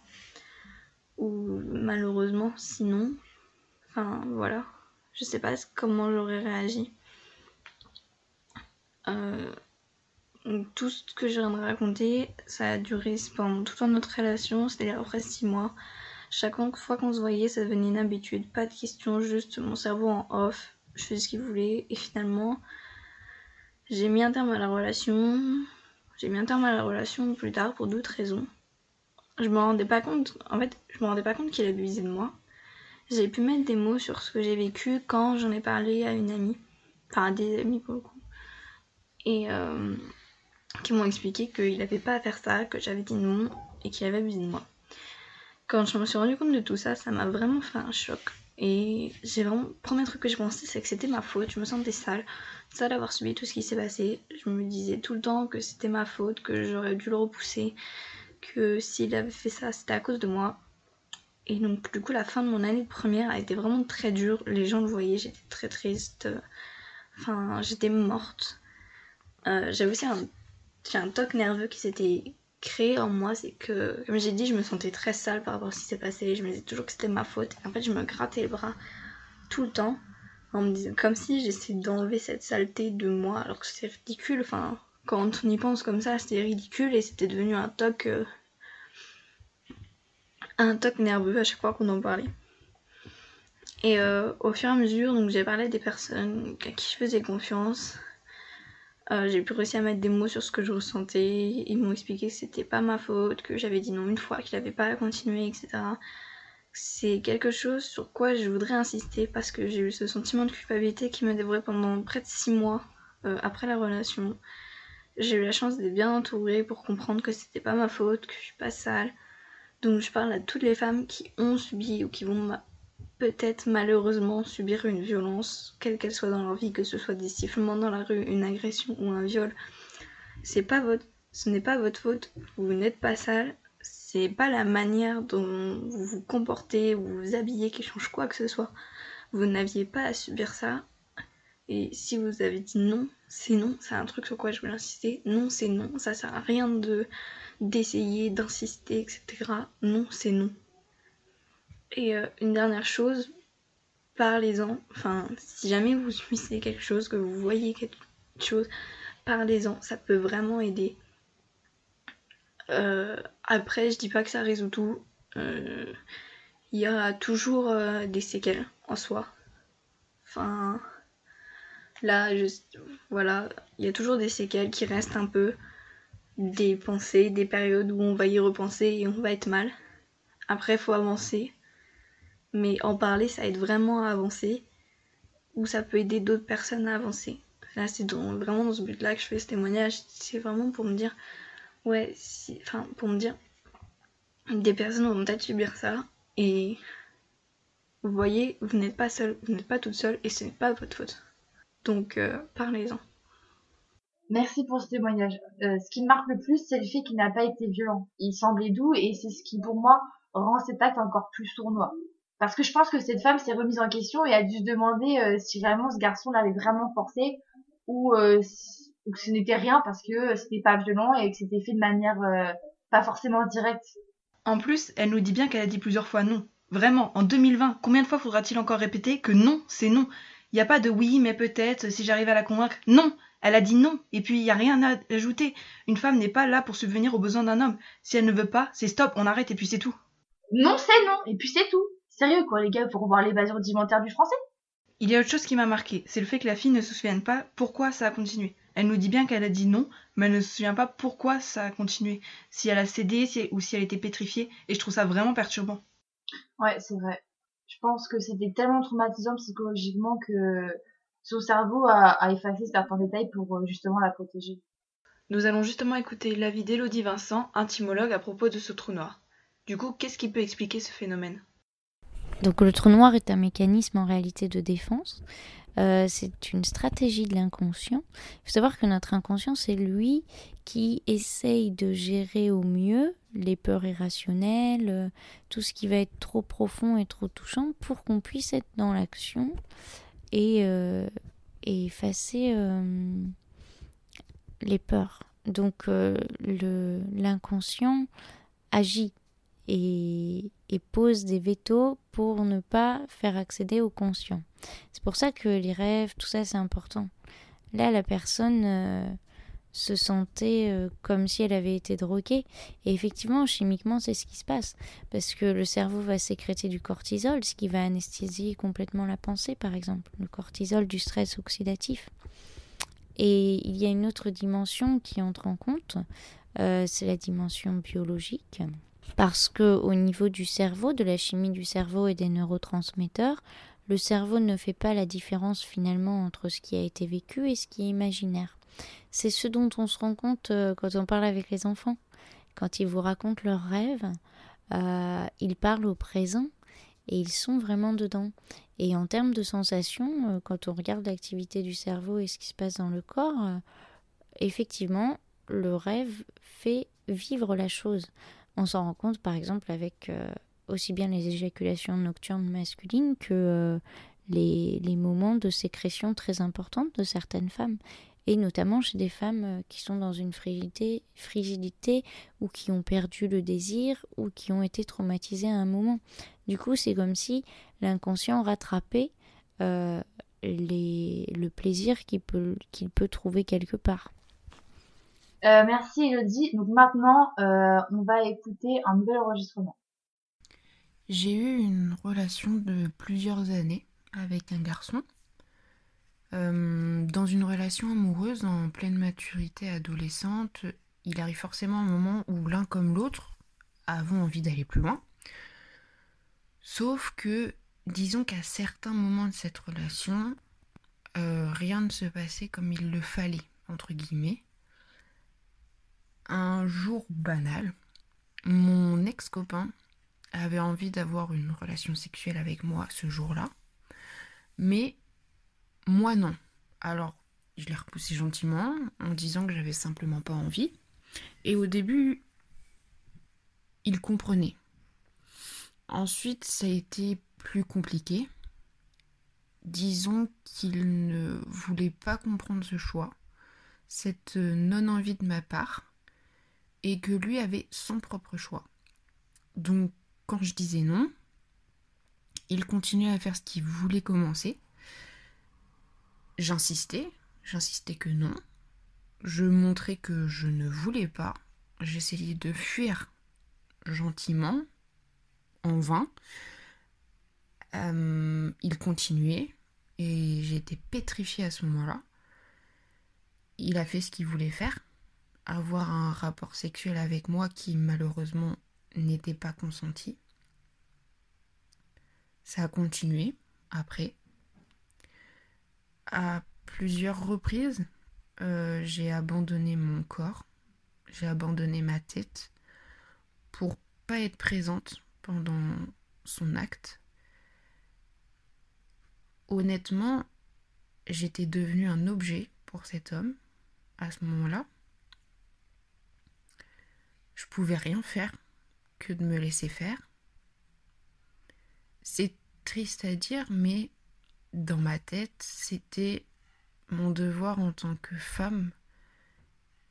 Ou malheureusement, sinon. Enfin, voilà. Je sais pas comment j'aurais réagi. Euh, tout ce que je viens de raconter, ça a duré pendant toute notre relation, c'est-à-dire après 6 mois. Chaque fois qu'on se voyait, ça devenait une habitude. Pas de questions, juste mon cerveau en off. Je faisais ce qu'il voulait. Et finalement, j'ai mis un terme à la relation. J'ai mis un terme à la relation plus tard pour d'autres raisons. Je me rendais pas compte, en fait, je me rendais pas compte qu'il abusait de moi. J'ai pu mettre des mots sur ce que j'ai vécu quand j'en ai parlé à une amie. Enfin, à des amis pour le coup. Et euh, qui m'ont expliqué qu'il avait pas à faire ça, que j'avais dit non et qu'il avait abusé de moi. Quand je me suis rendu compte de tout ça, ça m'a vraiment fait un choc. Et j'ai vraiment. Le premier truc que j'ai pensé, c'est que c'était ma faute. Je me sentais sale. Sale d'avoir subi tout ce qui s'est passé. Je me disais tout le temps que c'était ma faute, que j'aurais dû le repousser, que s'il avait fait ça, c'était à cause de moi. Et donc, du coup, la fin de mon année de première a été vraiment très dure. Les gens le voyaient, j'étais très triste. Enfin, j'étais morte. Euh, J'avais aussi un, un toc nerveux qui s'était créé en moi. C'est que, comme j'ai dit, je me sentais très sale par rapport à ce qui s'est passé. Je me disais toujours que c'était ma faute. Et en fait, je me grattais les bras tout le temps. En me disant, comme si j'essayais d'enlever cette saleté de moi. Alors que c'est ridicule. Enfin, quand on y pense comme ça, c'était ridicule et c'était devenu un toc. Euh, un toc nerveux à chaque fois qu'on en parlait. Et euh, au fur et à mesure, donc j'ai parlé des personnes à qui je faisais confiance. Euh, j'ai pu réussir à mettre des mots sur ce que je ressentais. Ils m'ont expliqué que c'était pas ma faute, que j'avais dit non une fois, qu'il n'avait pas à continuer, etc. C'est quelque chose sur quoi je voudrais insister parce que j'ai eu ce sentiment de culpabilité qui m'a dévoré pendant près de six mois euh, après la relation. J'ai eu la chance d'être bien entourée pour comprendre que c'était pas ma faute, que je suis pas sale, donc je parle à toutes les femmes qui ont subi ou qui vont peut-être malheureusement subir une violence, quelle qu'elle soit dans leur vie, que ce soit des sifflements dans la rue, une agression ou un viol. C'est pas votre, ce n'est pas votre faute. Vous n'êtes pas sale. C'est pas la manière dont vous vous comportez ou vous, vous habillez qui change quoi que ce soit. Vous n'aviez pas à subir ça. Et si vous avez dit non, c'est non. C'est un truc sur quoi je veux insister. Non, c'est non. Ça sert à rien de d'essayer, d'insister, etc. Non, c'est non. Et euh, une dernière chose, parlez-en. Enfin, si jamais vous subissez quelque chose, que vous voyez quelque chose, parlez-en. Ça peut vraiment aider. Euh, après, je dis pas que ça résout tout. Euh, il y a toujours des séquelles en soi. Enfin, là, voilà, il y a toujours des séquelles qui restent un peu des pensées, des périodes où on va y repenser et on va être mal. Après, faut avancer. Mais en parler, ça aide vraiment à avancer. Ou ça peut aider d'autres personnes à avancer. Là, c'est vraiment dans ce but-là que je fais ce témoignage. C'est vraiment pour me dire, ouais, enfin, pour me dire, des personnes vont peut-être subir ça. Et vous voyez, vous n'êtes pas seul, vous n'êtes pas toute seule et ce n'est pas votre faute. Donc, euh, parlez-en. Merci pour ce témoignage. Euh, ce qui me marque le plus, c'est le fait qu'il n'a pas été violent. Il semblait doux et c'est ce qui, pour moi, rend cet acte encore plus sournois. Parce que je pense que cette femme s'est remise en question et a dû se demander euh, si vraiment ce garçon l'avait vraiment forcé ou, euh, que ce n'était rien parce que c'était pas violent et que c'était fait de manière pas forcément directe. En plus, elle nous dit bien qu'elle a dit plusieurs fois non. Vraiment, en 2020, combien de fois faudra-t-il encore répéter que non, c'est non? Il n'y a pas de oui, mais peut-être, si j'arrive à la convaincre. Non elle a dit non, et puis il n'y a rien à ajouter. Une femme n'est pas là pour subvenir aux besoins d'un homme. Si elle ne veut pas, c'est stop, on arrête, et puis c'est tout. Non, c'est non, et puis c'est tout. Sérieux, quoi, les gars, faut revoir les bases rudimentaires du français. Il y a autre chose qui m'a marqué, c'est le fait que la fille ne se souvienne pas pourquoi ça a continué. Elle nous dit bien qu'elle a dit non, mais elle ne se souvient pas pourquoi ça a continué. Si elle a cédé ou si elle était pétrifiée, et je trouve ça vraiment perturbant. Ouais, c'est vrai. Je pense que c'était tellement traumatisant psychologiquement que son cerveau a, effacé certains détails pour euh, justement la protéger. Nous allons justement écouter l'avis d'Elodie Vincent, intimologue, à propos de ce trou noir. Du coup, qu'est-ce qui peut expliquer ce phénomène? Donc le trou noir est un mécanisme en réalité de défense. Euh, c'est une stratégie de l'inconscient. Il faut savoir que notre inconscient, c'est lui qui essaye de gérer au mieux les peurs irrationnelles, euh, tout ce qui va être trop profond et trop touchant pour qu'on puisse être dans l'action et, euh, effacer les peurs. Donc l'inconscient agit et, pose des vétos pour ne pas faire accéder au conscient. C'est pour ça que les rêves, tout ça, c'est important. Là, la personne se sentait euh, comme si elle avait été droguée. Et effectivement, chimiquement, c'est ce qui se passe. Parce que le cerveau va sécréter du cortisol, ce qui va anesthésier complètement la pensée, par exemple. Le cortisol du stress oxydatif. Et il y a une autre dimension qui entre en compte, euh, c'est la dimension biologique. Parce que au niveau du cerveau, de la chimie du cerveau et des neurotransmetteurs, le cerveau ne fait pas la différence finalement entre ce qui a été vécu et ce qui est imaginaire. C'est ce dont on se rend compte euh, quand on parle avec les enfants. Quand ils vous racontent leurs rêves, euh, ils parlent au présent et ils sont vraiment dedans. Et en termes de sensations, euh, quand on regarde l'activité du cerveau et ce qui se passe dans le corps, effectivement, le rêve fait vivre la chose. On s'en rend compte par exemple avec euh, aussi bien les éjaculations nocturnes masculines que les, les, moments de sécrétion très importantes de certaines femmes. Et notamment chez des femmes qui sont dans une frigidité, ou qui ont perdu le désir ou qui ont été traumatisées à un moment. Du coup, c'est comme si l'inconscient rattrapait euh, le plaisir qu'il peut trouver quelque part. Euh, merci Elodie. Donc maintenant, euh, on va écouter un nouvel enregistrement. J'ai eu une relation de plusieurs années avec un garçon. dans une relation amoureuse en pleine maturité adolescente, il arrive forcément un moment où l'un comme l'autre avons envie d'aller plus loin. Sauf que, disons qu'à certains moments de cette relation, euh, rien ne se passait comme il le fallait, entre guillemets. Un jour banal, mon ex-copain avait envie d'avoir une relation sexuelle avec moi ce jour-là, mais moi non. Alors, je l'ai repoussé gentiment en disant que j'avais simplement pas envie. Et au début, il comprenait. Ensuite, ça a été plus compliqué. Disons qu'il ne voulait pas comprendre ce choix, cette non-envie de ma part, et que lui avait son propre choix. Donc, quand je disais non, il continuait à faire ce qu'il voulait commencer. J'insistais, j'insistais que non. Je montrais que je ne voulais pas. J'essayais de fuir gentiment, en vain. Euh, il continuait et j'étais pétrifiée à ce moment-là. Il a fait ce qu'il voulait faire, avoir un rapport sexuel avec moi qui malheureusement n'était pas consenti. Ça a continué après. À plusieurs reprises, euh, j'ai abandonné mon corps, j'ai abandonné ma tête pour pas être présente pendant son acte. Honnêtement, j'étais devenue un objet pour cet homme à ce moment-là. Je pouvais rien faire que de me laisser faire. C'est triste à dire, mais dans ma tête, c'était mon devoir en tant que femme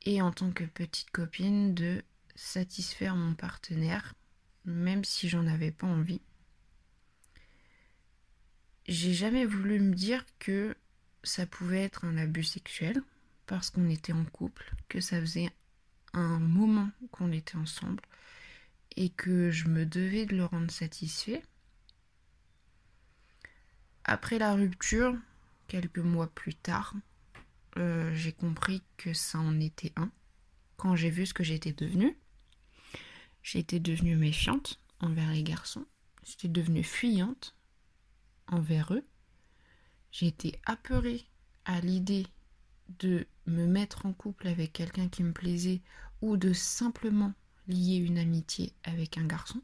et en tant que petite copine de satisfaire mon partenaire même si j'en avais pas envie. J'ai jamais voulu me dire que ça pouvait être un abus sexuel parce qu'on était en couple, que ça faisait un moment qu'on était ensemble et que je me devais de le rendre satisfait. Après la rupture, quelques mois plus tard, euh, j'ai compris que ça en était un quand j'ai vu ce que j'étais devenue. J'étais devenue méfiante envers les garçons. J'étais devenue fuyante envers eux. J'ai été apeurée à l'idée de me mettre en couple avec quelqu'un qui me plaisait ou de simplement lier une amitié avec un garçon.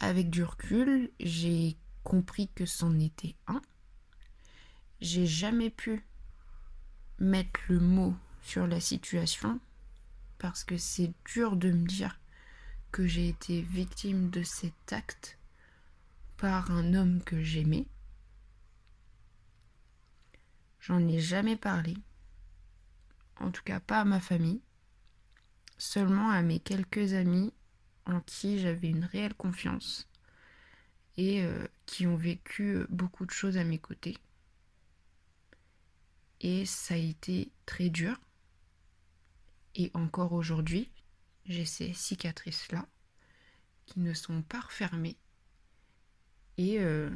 Avec du recul, j'ai compris que c'en était un. J'ai jamais pu mettre le mot sur la situation parce que c'est dur de me dire que j'ai été victime de cet acte par un homme que j'aimais. J'en ai jamais parlé, en tout cas pas à ma famille, seulement à mes quelques amis en qui j'avais une réelle confiance et euh, qui ont vécu beaucoup de choses à mes côtés. Et ça a été très dur et encore aujourd'hui, j'ai ces cicatrices-là qui ne sont pas refermées. Et euh,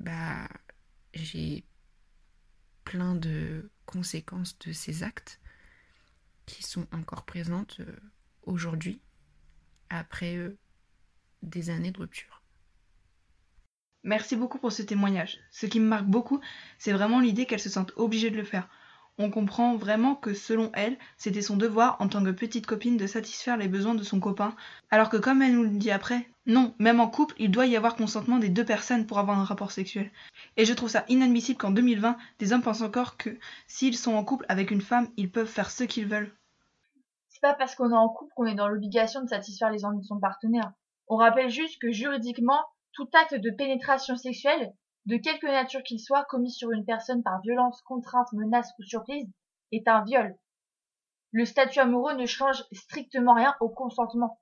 bah, j'ai plein de conséquences de ces actes qui sont encore présentes euh, aujourd'hui, après euh, des années de rupture. Merci beaucoup pour ce témoignage. Ce qui me marque beaucoup, c'est vraiment l'idée qu'elle se sente obligée de le faire. On comprend vraiment que selon elle, c'était son devoir en tant que petite copine de satisfaire les besoins de son copain, alors que comme elle nous le dit après, non, même en couple, il doit y avoir consentement des deux personnes pour avoir un rapport sexuel. Et je trouve ça inadmissible qu'en 2020, des hommes pensent encore que s'ils sont en couple avec une femme, ils peuvent faire ce qu'ils veulent. C'est pas parce qu'on est en couple qu'on est dans l'obligation de satisfaire les envies de son partenaire. On rappelle juste que juridiquement, tout acte de pénétration sexuelle de quelque nature qu'il soit, commis sur une personne par violence, contrainte, menace ou surprise, est un viol. Le statut amoureux ne change strictement rien au consentement.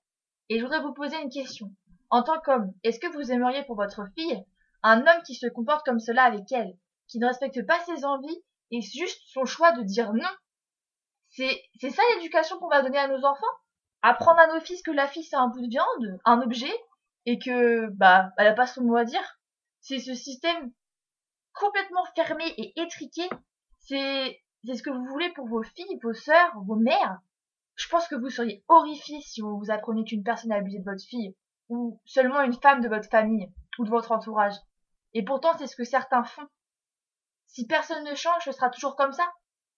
Et je voudrais vous poser une question. En tant qu'homme, est-ce que vous aimeriez pour votre fille un homme qui se comporte comme cela avec elle, qui ne respecte pas ses envies et juste son choix de dire non? C'est c'est ça l'éducation qu'on va donner à nos enfants? Apprendre à nos fils que la fille c'est un bout de viande, un objet, et que bah elle a pas son mot à dire? C'est ce système complètement fermé et étriqué. C'est c'est ce que vous voulez pour vos filles, vos sœurs, vos mères. Je pense que vous seriez horrifiés si vous vous apprenez qu'une personne a abusé de votre fille, ou seulement une femme de votre famille, ou de votre entourage. Et pourtant, c'est ce que certains font. Si personne ne change, ce sera toujours comme ça.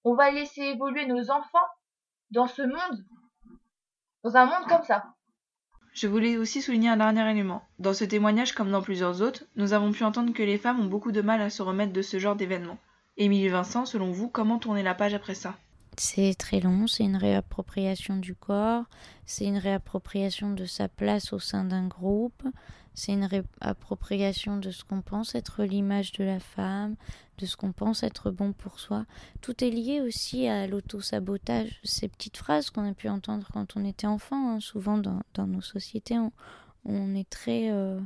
On va laisser évoluer nos enfants dans ce monde, dans un monde comme ça. Je voulais aussi souligner un dernier élément. Dans ce témoignage, comme dans plusieurs autres, nous avons pu entendre que les femmes ont beaucoup de mal à se remettre de ce genre d'événement. Émilie Vincent, selon vous, comment tourner la page après ça? C'est très long, c'est une réappropriation du corps, c'est une réappropriation de sa place au sein d'un groupe, c'est une réappropriation de ce qu'on pense être l'image de la femme, de ce qu'on pense être bon pour soi. Tout est lié aussi à l'auto-sabotage, ces petites phrases qu'on a pu entendre quand on était enfant. Hein. Souvent dans, nos sociétés, on, on est très... Euh,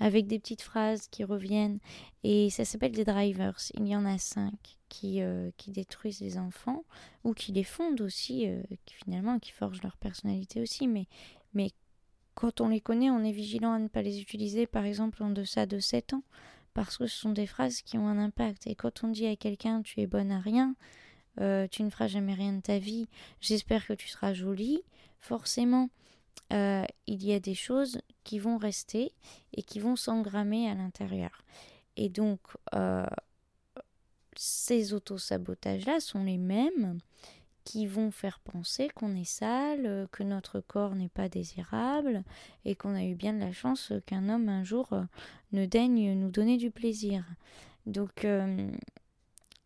avec des petites phrases qui reviennent. Et ça s'appelle des drivers. Il y en a cinq qui, euh, qui détruisent les enfants ou qui les fondent aussi, euh, qui finalement qui forgent leur personnalité aussi. Mais, mais quand on les connaît, on est vigilant à ne pas les utiliser, par exemple, en deçà de 7 ans, parce que ce sont des phrases qui ont un impact. Et quand on dit à quelqu'un tu es bonne à rien, euh, tu ne feras jamais rien de ta vie, j'espère que tu seras jolie, forcément, euh, il y a des choses qui vont rester et qui vont s'engrammer à l'intérieur. Et donc, euh, ces autosabotages-là sont les mêmes qui vont faire penser qu'on est sale, que notre corps n'est pas désirable et qu'on a eu bien de la chance qu'un homme un jour ne daigne nous donner du plaisir. Donc euh,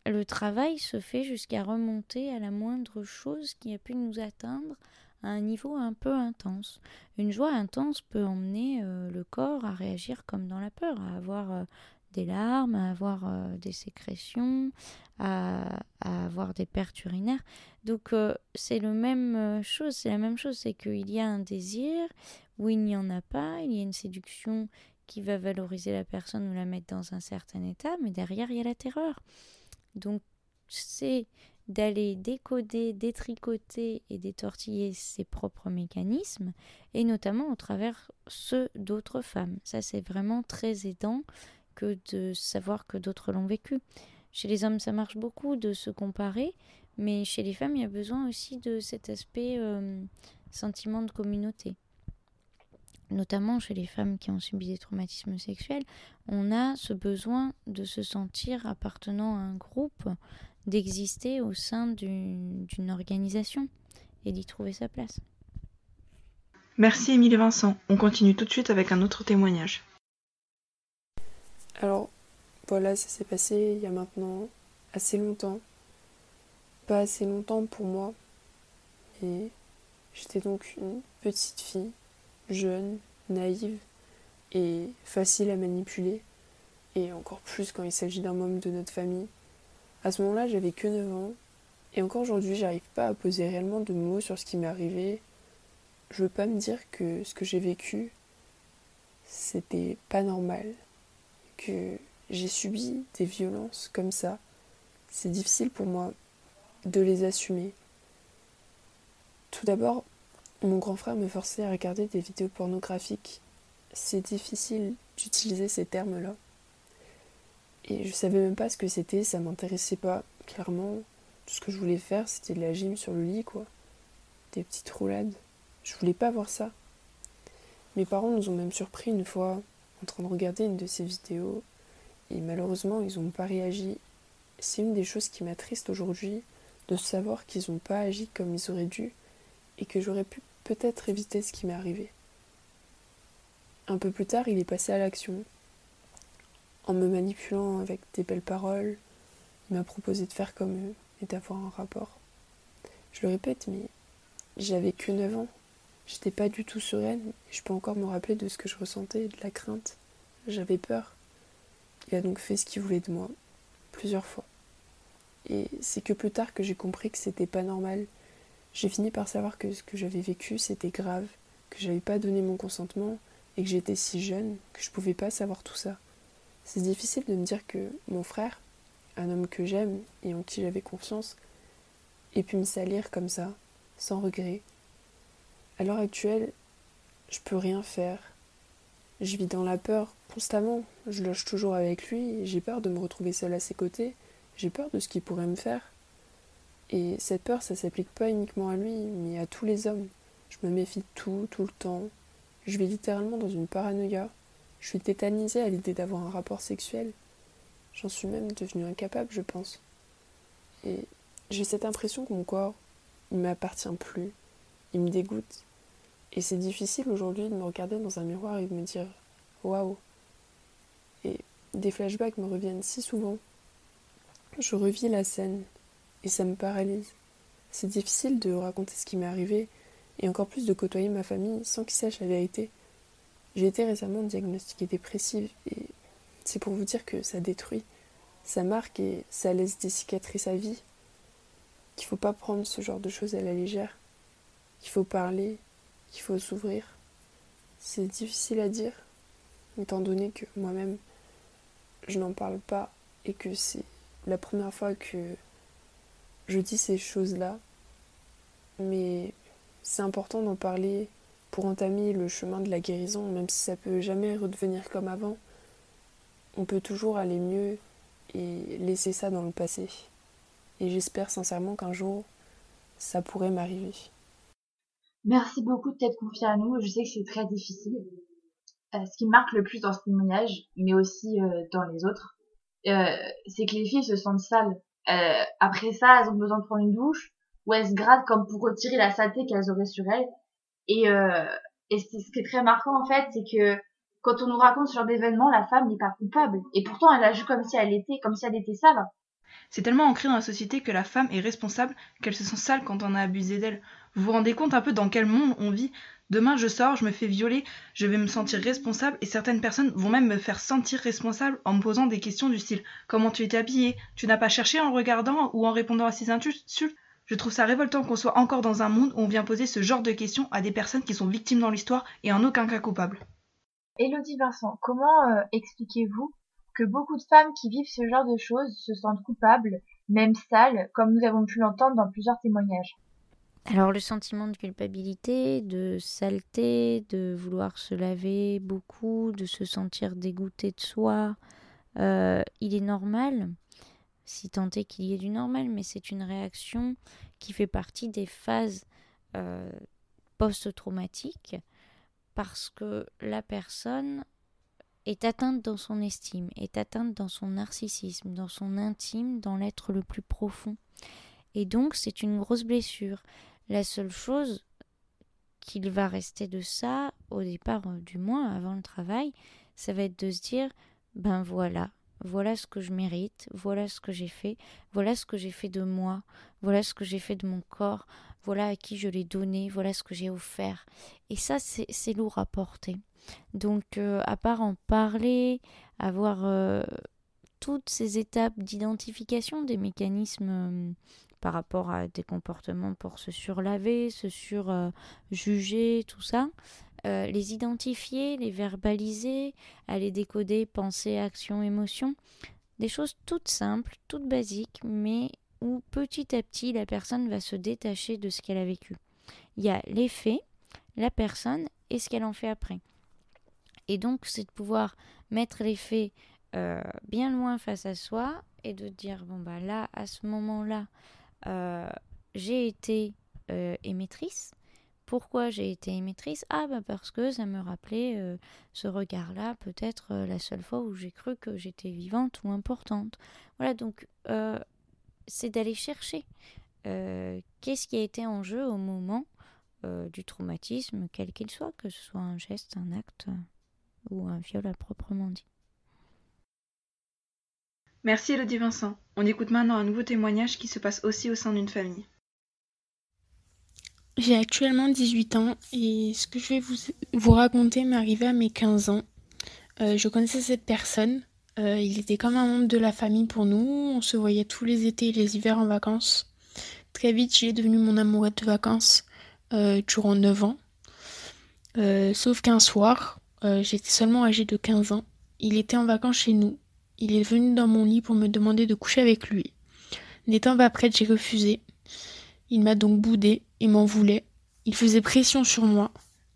le travail se fait jusqu'à remonter à la moindre chose qui a pu nous atteindre à un niveau un peu intense. Une joie intense peut emmener le corps à réagir comme dans la peur, à avoir des larmes, à avoir des sécrétions, à, avoir des pertes urinaires. Donc euh, c'est le même euh, chose, c'est la même chose, c'est qu'il y a un désir où il n'y en a pas, il y a une séduction qui va valoriser la personne ou la mettre dans un certain état, mais derrière il y a la terreur. Donc c'est d'aller décoder, détricoter et détortiller ses propres mécanismes, et notamment au travers ceux d'autres femmes. Ça c'est vraiment très aidant que de savoir que d'autres l'ont vécu. Chez les hommes, ça marche beaucoup de se comparer, mais chez les femmes, il y a besoin aussi de cet aspect euh, sentiment de communauté. Notamment chez les femmes qui ont subi des traumatismes sexuels, on a ce besoin de se sentir appartenant à un groupe, d'exister au sein d'une organisation et d'y trouver sa place. Merci Émile et Vincent. On continue tout de suite avec un autre témoignage. Alors, voilà, ça s'est passé il y a maintenant assez longtemps. Pas assez longtemps pour moi. Et j'étais donc une petite fille, jeune, naïve et facile à manipuler. Et encore plus quand il s'agit d'un membre de notre famille. À ce moment-là, j'avais que 9 ans. Et encore aujourd'hui, j'arrive pas à poser réellement de mots sur ce qui m'est arrivé. Je veux pas me dire que ce que j'ai vécu, c'était pas normal. Que j'ai subi des violences comme ça, c'est difficile pour moi de les assumer. Tout d'abord, mon grand frère me forçait à regarder des vidéos pornographiques. C'est difficile d'utiliser ces termes-là. Et je savais même pas ce que c'était, ça m'intéressait pas. Clairement, tout ce que je voulais faire, c'était de la gym sur le lit, quoi. Des petites roulades. Je voulais pas voir ça. Mes parents nous ont même surpris une fois en train de regarder une de ces vidéos et malheureusement, ils n'ont pas réagi. C'est une des choses qui m'attriste aujourd'hui, de savoir qu'ils n'ont pas agi comme ils auraient dû et que j'aurais pu peut-être éviter ce qui m'est arrivé. Un peu plus tard, il est passé à l'action. En me manipulant avec des belles paroles, il m'a proposé de faire comme eux et d'avoir un rapport. Je le répète, mais j'avais que 9 ans. J'étais pas du tout sereine je peux encore me rappeler de ce que je ressentais, de la crainte. J'avais peur. Il a donc fait ce qu'il voulait de moi, plusieurs fois. Et c'est que plus tard que j'ai compris que c'était pas normal. J'ai fini par savoir que ce que j'avais vécu c'était grave, que j'avais pas donné mon consentement et que j'étais si jeune que je pouvais pas savoir tout ça. C'est difficile de me dire que mon frère, un homme que j'aime et en qui j'avais confiance, ait pu me salir comme ça, sans regret. À l'heure actuelle, je peux rien faire. Je vis dans la peur constamment. Je loge toujours avec lui. J'ai peur de me retrouver seule à ses côtés. J'ai peur de ce qu'il pourrait me faire. Et cette peur, ça s'applique pas uniquement à lui, mais à tous les hommes. Je me méfie de tout, tout le temps. Je vis littéralement dans une paranoïa. Je suis tétanisée à l'idée d'avoir un rapport sexuel. J'en suis même devenue incapable, je pense. Et j'ai cette impression que mon corps, il m'appartient plus. Il me dégoûte. Et c'est difficile aujourd'hui de me regarder dans un miroir et de me dire waouh. Et des flashbacks me reviennent si souvent. Je revis la scène et ça me paralyse. C'est difficile de raconter ce qui m'est arrivé et encore plus de côtoyer ma famille sans qu'ils sachent la vérité. J'ai été récemment diagnostiquée dépressive et c'est pour vous dire que ça détruit, ça marque et ça laisse des cicatrices à vie. Qu'il faut pas prendre ce genre de choses à la légère. Qu'il faut parler, qu'il faut s'ouvrir. C'est difficile à dire, étant donné que moi-même, je n'en parle pas et que c'est la première fois que je dis ces choses-là. Mais c'est important d'en parler pour entamer le chemin de la guérison, même si ça peut jamais redevenir comme avant. On peut toujours aller mieux et laisser ça dans le passé. Et j'espère sincèrement qu'un jour, ça pourrait m'arriver. Merci beaucoup de t'être confié à nous. Je sais que c'est très difficile. Euh, ce qui marque le plus dans ce témoignage, mais aussi euh, dans les autres, euh, c'est que les filles se sentent sales. Après ça, elles ont besoin de prendre une douche, ou elles se grattent comme pour retirer la saleté qu'elles auraient sur elles? Et, euh, ce qui est très marquant en fait, c'est que quand on nous raconte ce genre d'événement, la femme n'est pas coupable. Et pourtant, elle agit comme si elle était, comme si elle était sale. C'est tellement ancré dans la société que la femme est responsable qu'elle se sent sale quand on a abusé d'elle. Vous vous rendez compte un peu dans quel monde on vit? Demain, je sors, je me fais violer, je vais me sentir responsable et certaines personnes vont même me faire sentir responsable en me posant des questions du style Comment tu étais habillée? Tu n'as pas cherché en regardant ou en répondant à ces insultes? Je trouve ça révoltant qu'on soit encore dans un monde où on vient poser ce genre de questions à des personnes qui sont victimes dans l'histoire et en aucun cas coupables. Elodie Vincent, comment euh, expliquez-vous que beaucoup de femmes qui vivent ce genre de choses se sentent coupables, même sales, comme nous avons pu l'entendre dans plusieurs témoignages? Alors le sentiment de culpabilité, de saleté, de vouloir se laver beaucoup, de se sentir dégoûté de soi, euh, il est normal, si tant est qu'il y ait du normal, mais c'est une réaction qui fait partie des phases euh, post-traumatiques parce que la personne est atteinte dans son estime, est atteinte dans son narcissisme, dans son intime, dans l'être le plus profond. Et donc c'est une grosse blessure. La seule chose qu'il va rester de ça, au départ euh, du moins, avant le travail, ça va être de se dire, ben voilà, voilà ce que je mérite, voilà ce que j'ai fait, voilà ce que j'ai fait de moi, voilà ce que j'ai fait de mon corps, voilà à qui je l'ai donné, voilà ce que j'ai offert. Et ça, c'est lourd à porter. Donc, euh, à part en parler, avoir euh, toutes ces étapes d'identification des mécanismes par rapport à des comportements pour se surlaver, se surjuger, tout ça. Euh, les identifier, les verbaliser, aller décoder pensée, action, émotion. Des choses toutes simples, toutes basiques, mais où petit à petit la personne va se détacher de ce qu'elle a vécu. Il y a les faits, la personne et ce qu'elle en fait après. Et donc c'est de pouvoir mettre les faits euh, bien loin face à soi et de dire bon bah là à ce moment-là euh, j'ai été émettrice. Pourquoi j'ai été émettrice Ah, bah parce que ça me rappelait euh, ce regard-là, peut-être la seule fois où j'ai cru que j'étais vivante ou importante. Voilà, donc c'est d'aller chercher euh, qu'est-ce qui a été en jeu au moment euh, du traumatisme, quel qu'il soit, que ce soit un geste, un acte ou un viol à proprement dit. Merci Elodie Vincent. On écoute maintenant un nouveau témoignage qui se passe aussi au sein d'une famille. J'ai actuellement 18 ans et ce que je vais vous, raconter m'est arrivé à mes 15 ans. Euh, je connaissais cette personne. Euh, il était comme un membre de la famille pour nous. On se voyait tous les étés et les hivers en vacances. Très vite, est devenu mon amoureux de vacances euh, durant 9 ans. sauf qu'un soir, j'étais seulement âgée de 15 ans. Il était en vacances chez nous. Il est venu dans mon lit pour me demander de coucher avec lui. N'étant pas prête, j'ai refusé. Il m'a donc boudé et m'en voulait. Il faisait pression sur moi.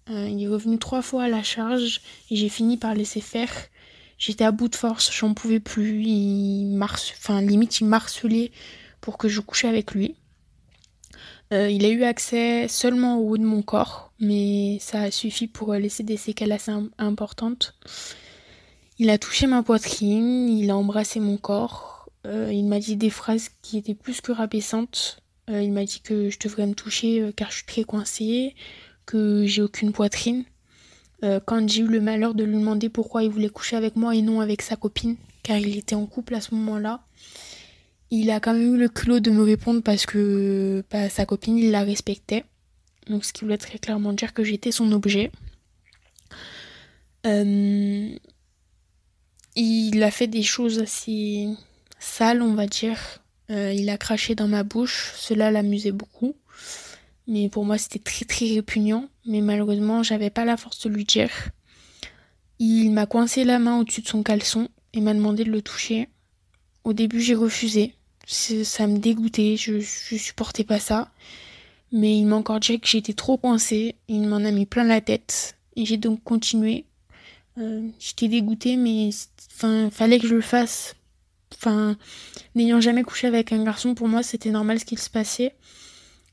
Euh, il est revenu trois fois à la charge et j'ai fini par laisser faire. J'étais à bout de force, j'en pouvais plus. Il enfin limite il marcelait pour que je couche avec lui. Euh, il a eu accès seulement au haut de mon corps, mais ça a suffi pour laisser des séquelles assez importantes. Il a touché ma poitrine, il a embrassé mon corps, euh, il m'a dit des phrases qui étaient plus que rabaissantes. Euh, il m'a dit que je devrais me toucher euh, car je suis très coincée, que j'ai aucune poitrine. Euh, quand j'ai eu le malheur de lui demander pourquoi il voulait coucher avec moi et non avec sa copine, car il était en couple à ce moment-là, il a quand même eu le culot de me répondre parce que bah, sa copine, il la respectait. Donc ce qui voulait très clairement dire que j'étais son objet. il a fait des choses assez sales, on va dire, euh, il a craché dans ma bouche, cela l'amusait beaucoup. Mais pour moi, c'était très très répugnant. Mais malheureusement, j'avais pas la force de lui dire. Il m'a coincé la main au-dessus de son caleçon et m'a demandé de le toucher. Au début, j'ai refusé. Ça me dégoûtait, je, je supportais pas ça. Mais il m'a encore dit que j'étais trop coincée. Il m'en a mis plein la tête. Et j'ai donc continué. Euh, j'étais dégoûtée, mais enfin, fallait que je le fasse Enfin, n'ayant jamais couché avec un garçon, pour moi, c'était normal ce qu'il se passait.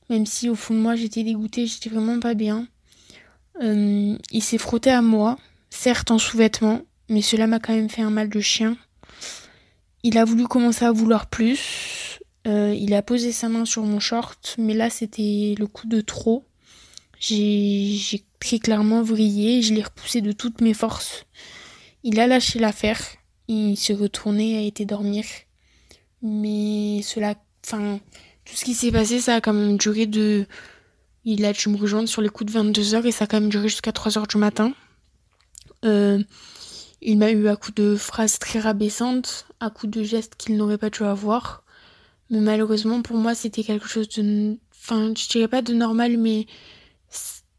Même si au fond de moi, j'étais dégoûtée, j'étais vraiment pas bien. Euh, il s'est frotté à moi, certes en sous-vêtements, mais cela m'a quand même fait un mal de chien. Il a voulu commencer à vouloir plus. Euh, il a posé sa main sur mon short, mais là c'était le coup de trop. J'ai très clairement vrillé, je l'ai repoussé de toutes mes forces. Il a lâché l'affaire, il s'est retourné, a été dormir. Mais cela, enfin, tout ce qui s'est passé, ça a quand même duré de. Il a dû me rejoindre sur les coups de 22h et ça a quand même duré jusqu'à 3h du matin. Euh, il m'a eu à coup de phrases très rabaissantes, à coup de gestes qu'il n'aurait pas dû avoir. Mais malheureusement, pour moi, c'était quelque chose de. Enfin, je dirais pas de normal, mais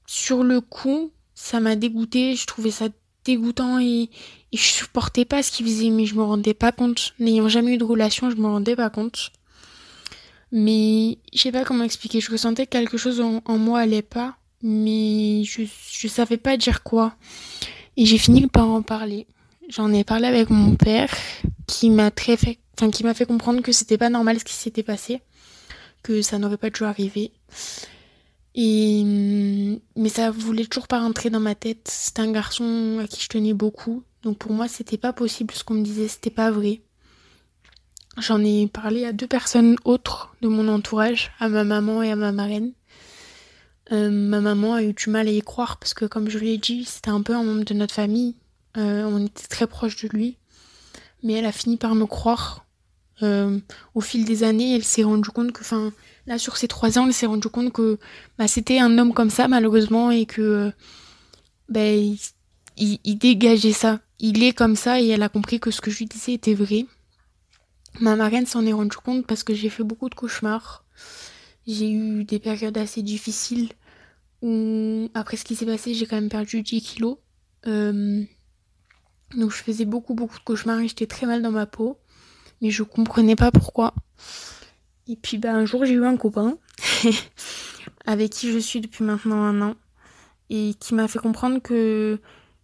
sur le coup, ça m'a dégoûté. Je trouvais ça dégoûtant et, je supportais pas ce qu'il faisait, mais je me rendais pas compte. N'ayant jamais eu de relation, je me rendais pas compte. Mais je sais pas comment expliquer. Je ressentais que quelque chose en, moi allait pas, mais je, je savais pas dire quoi. Et j'ai fini par en parler. J'en ai parlé avec mon père, qui m'a très fait, enfin, qui m'a fait comprendre que c'était pas normal ce qui s'était passé, que ça n'aurait pas dû arriver. Et mais ça voulait toujours pas rentrer dans ma tête. C'était un garçon à qui je tenais beaucoup, donc pour moi c'était pas possible ce qu'on me disait, c'était pas vrai. J'en ai parlé à deux personnes autres de mon entourage, à ma maman et à ma marraine. Euh, ma maman a eu du mal à y croire parce que comme je l'ai dit, c'était un peu un membre de notre famille. Euh, on était très proche de lui. Mais elle a fini par me croire. Euh, au fil des années, elle s'est rendue compte que, Là, sur ces trois ans, elle s'est rendue compte que bah, c'était un homme comme ça, malheureusement, et que bah, il, dégageait ça. Il est comme ça, et elle a compris que ce que je lui disais était vrai. Ma marraine s'en est rendue compte parce que j'ai fait beaucoup de cauchemars. J'ai eu des périodes assez difficiles où, après ce qui s'est passé, j'ai quand même perdu 10 kilos. Euh, donc je faisais beaucoup, beaucoup de cauchemars et j'étais très mal dans ma peau. Mais je comprenais pas pourquoi. Et puis bah, un jour j'ai eu un copain avec qui je suis depuis maintenant un an et qui m'a fait comprendre que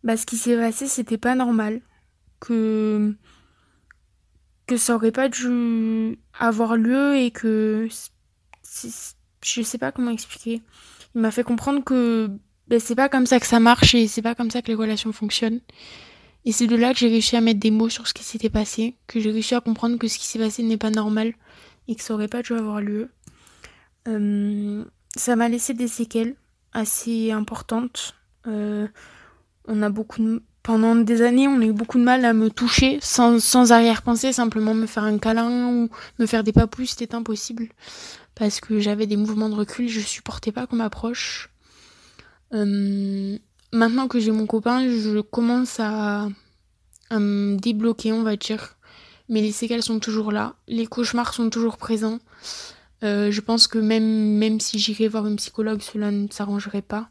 bah, ce qui s'est passé c'était pas normal, que que ça aurait pas dû avoir lieu et que je sais pas comment expliquer. Il m'a fait comprendre que bah, c'est pas comme ça que ça marche et c'est pas comme ça que les relations fonctionnent. Et c'est de là que j'ai réussi à mettre des mots sur ce qui s'était passé, que j'ai réussi à comprendre que ce qui s'est passé n'est pas normal et que ça aurait pas dû avoir lieu. Euh, ça m'a laissé des séquelles assez importantes. Euh. Pendant des années, on a eu beaucoup de mal à me toucher sans, sans arrière-pensée, simplement me faire un câlin ou me faire des papouilles, c'était impossible. Parce que j'avais des mouvements de recul, je supportais pas qu'on m'approche. Euh, maintenant que j'ai mon copain, je commence à, à me débloquer, on va dire. Mais les séquelles sont toujours là, les cauchemars sont toujours présents. Euh, je pense que même, même si j'irais voir une psychologue, cela ne s'arrangerait pas.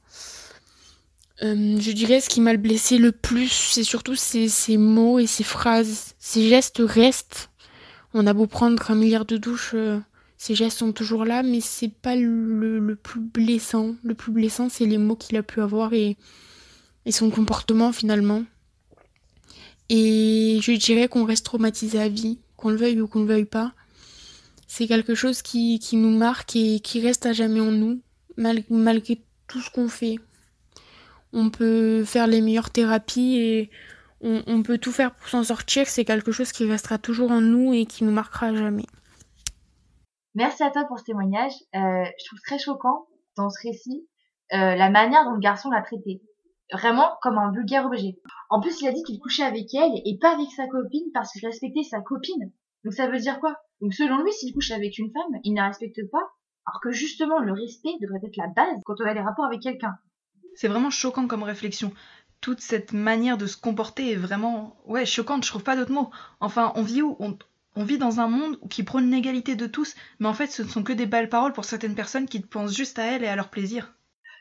Euh, je dirais ce qui m'a blessé le plus, c'est surtout ces, ces, mots et ces phrases. Ces gestes restent. On a beau prendre un milliard de douches, euh, ces gestes sont toujours là, mais c'est pas le, le, plus blessant. Le plus blessant, c'est les mots qu'il a pu avoir et, et son comportement finalement. Et je dirais qu'on reste traumatisé à vie, qu'on le veuille ou qu'on le veuille pas. C'est quelque chose qui, qui, nous marque et qui reste à jamais en nous, mal, malgré tout ce qu'on fait. On peut faire les meilleures thérapies et on, on peut tout faire pour s'en sortir. C'est quelque chose qui restera toujours en nous et qui nous marquera à jamais. Merci à toi pour ce témoignage. Euh, je trouve très choquant dans ce récit euh, la manière dont le garçon l'a traité. Vraiment comme un vulgaire objet. En plus, il a dit qu'il couchait avec elle et pas avec sa copine parce qu'il respectait sa copine. Donc ça veut dire quoi? Donc selon lui, s'il couche avec une femme, il ne la respecte pas, alors que justement le respect devrait être la base quand on a des rapports avec quelqu'un. C'est vraiment choquant comme réflexion. Toute cette manière de se comporter est vraiment ouais choquante. Je trouve pas d'autres mots. Enfin, on vit où? On vit dans un monde qui prône l'égalité de tous, mais en fait, ce ne sont que des belles paroles pour certaines personnes qui pensent juste à elles et à leur plaisir.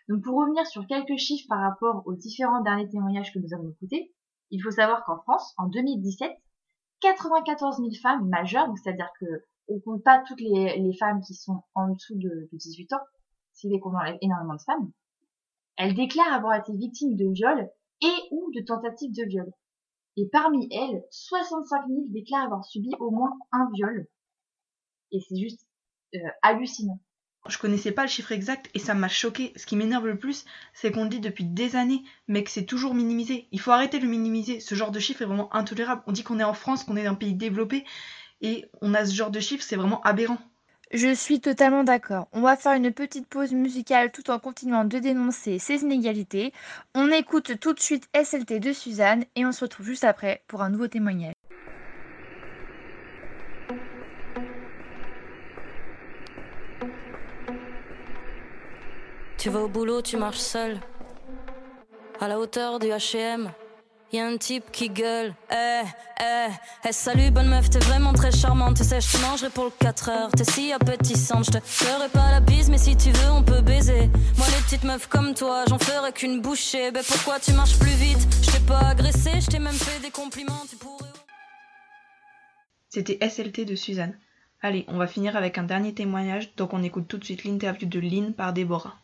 Donc pour revenir sur quelques chiffres par rapport aux différents derniers témoignages que nous avons écoutés, il faut savoir qu'en France, en 2017, 94 000 femmes majeures, c'est-à-dire que on compte pas toutes les, femmes qui sont en dessous de, de 18 ans, c'est des qu'on enlève énormément de femmes, elles déclarent avoir été victimes de viol et ou de tentatives de viol. Et parmi elles, 65 000 déclarent avoir subi au moins un viol. Et c'est juste euh, hallucinant. Je connaissais pas le chiffre exact et ça m'a choqué. Ce qui m'énerve le plus, c'est qu'on le dit depuis des années, mais que c'est toujours minimisé. Il faut arrêter de le minimiser. Ce genre de chiffre est vraiment intolérable. On dit qu'on est en France, qu'on est un pays développé, et on a ce genre de chiffre, c'est vraiment aberrant. Je suis totalement d'accord. On va faire une petite pause musicale tout en continuant de dénoncer ces inégalités. On écoute tout de suite SLT de Suzanne et on se retrouve juste après pour un nouveau témoignage. Tu vas au boulot, tu marches seul. À la hauteur du HM, y a un type qui gueule. Eh, eh, eh, salut, bonne meuf, t'es vraiment très charmante. Tu sais, je te mangerai pour le 4 heures. T'es si appétissante, je te ferai pas la bise, mais si tu veux, on peut baiser. Moi, les petites meufs comme toi, j'en ferai qu'une bouchée. Ben pourquoi tu marches plus vite? Je t'ai pas agressé, je t'ai même fait des compliments. Tu pourrais. C'était SLT de Suzanne. Allez, on va finir avec un dernier témoignage, donc on écoute tout de suite l'interview de Lynn par Déborah.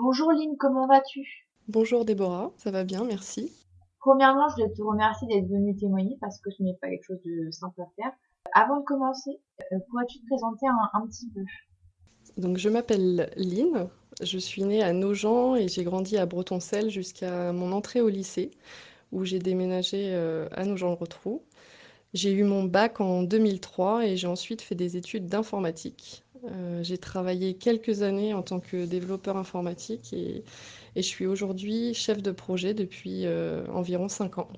Bonjour Lynn, comment vas-tu? Bonjour Déborah, ça va bien, merci. Premièrement, je te remercier d'être venue témoigner parce que ce n'est pas quelque chose de simple à faire. Avant de commencer, euh, pourrais-tu te présenter un, un petit peu? Donc je m'appelle Lynn, je suis née à Nogent et j'ai grandi à Bretoncelle jusqu'à mon entrée au lycée où j'ai déménagé euh, à Nogent-le-Rotrou. J'ai eu mon bac en 2003 et j'ai ensuite fait des études d'informatique. Euh, j'ai travaillé quelques années en tant que développeur informatique et, et je suis aujourd'hui chef de projet depuis euh, environ 5 ans.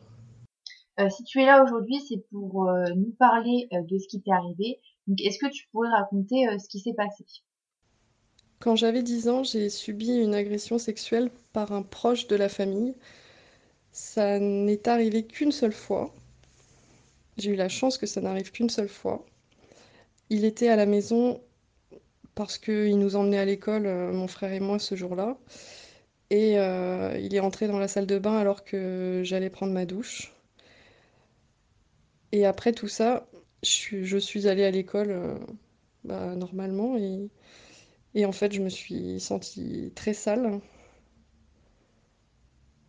Euh, si tu es là aujourd'hui, c'est pour nous parler de ce qui t'est arrivé. Donc, est-ce que tu pourrais raconter ce qui s'est passé? Quand j'avais 10 ans, j'ai subi une agression sexuelle par un proche de la famille. Ça n'est arrivé qu'une seule fois. J'ai eu la chance que ça n'arrive qu'une seule fois. Il était à la maison parce qu'il nous emmenait à l'école, mon frère et moi, ce jour-là. Et euh, il est entré dans la salle de bain alors que j'allais prendre ma douche. Et après tout ça, je suis, allée à l'école euh, bah, normalement et, en fait je me suis sentie très sale.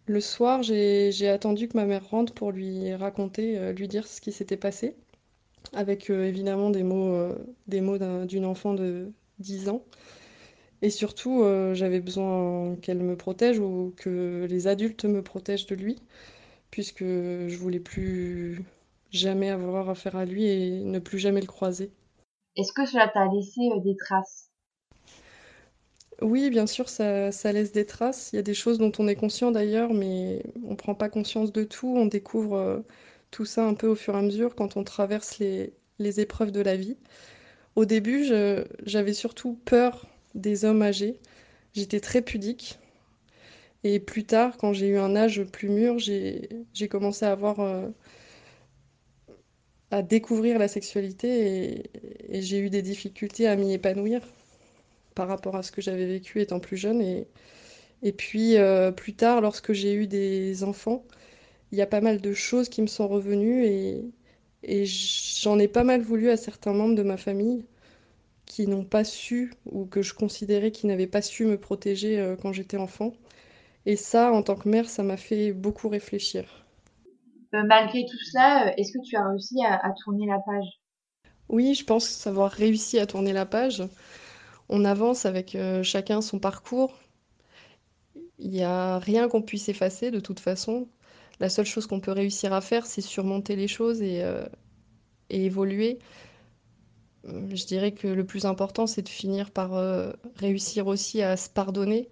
Le soir, j'ai attendu que ma mère rentre pour lui raconter, euh, lui dire ce qui s'était passé, avec euh, évidemment euh, des mots d'une enfant de 10 ans. Et surtout, euh, j'avais besoin qu'elle me protège ou que les adultes me protègent de lui, puisque je voulais plus jamais avoir affaire à lui et ne plus jamais le croiser. Est-ce que cela t'a laissé euh, des traces? Oui, bien sûr, ça, ça laisse des traces. Il y a des choses dont on est conscient d'ailleurs, mais on ne prend pas conscience de tout. On découvre euh, tout ça un peu au fur et à mesure quand on traverse les, les épreuves de la vie. Au début, j'avais surtout peur des hommes âgés. J'étais très pudique. Et plus tard, quand j'ai eu un âge plus mûr, j'ai commencé à avoir euh, à découvrir la sexualité et, j'ai eu des difficultés à m'y épanouir par rapport à ce que j'avais vécu étant plus jeune. Et, puis euh, plus tard, lorsque j'ai eu des enfants, il y a pas mal de choses qui me sont revenues et, et j'en ai pas mal voulu à certains membres de ma famille qui n'ont pas su ou que je considérais qu'ils n'avaient pas su me protéger euh, quand j'étais enfant. Et ça, en tant que mère, ça m'a fait beaucoup réfléchir. Euh, malgré tout cela, euh, est-ce que tu as réussi à, tourner la page? Oui, je pense avoir réussi à tourner la page. On avance avec chacun son parcours. Il n'y a rien qu'on puisse effacer de toute façon. La seule chose qu'on peut réussir à faire, c'est surmonter les choses et, et évoluer. Euh, je dirais que le plus important, c'est de finir par euh, réussir aussi à se pardonner.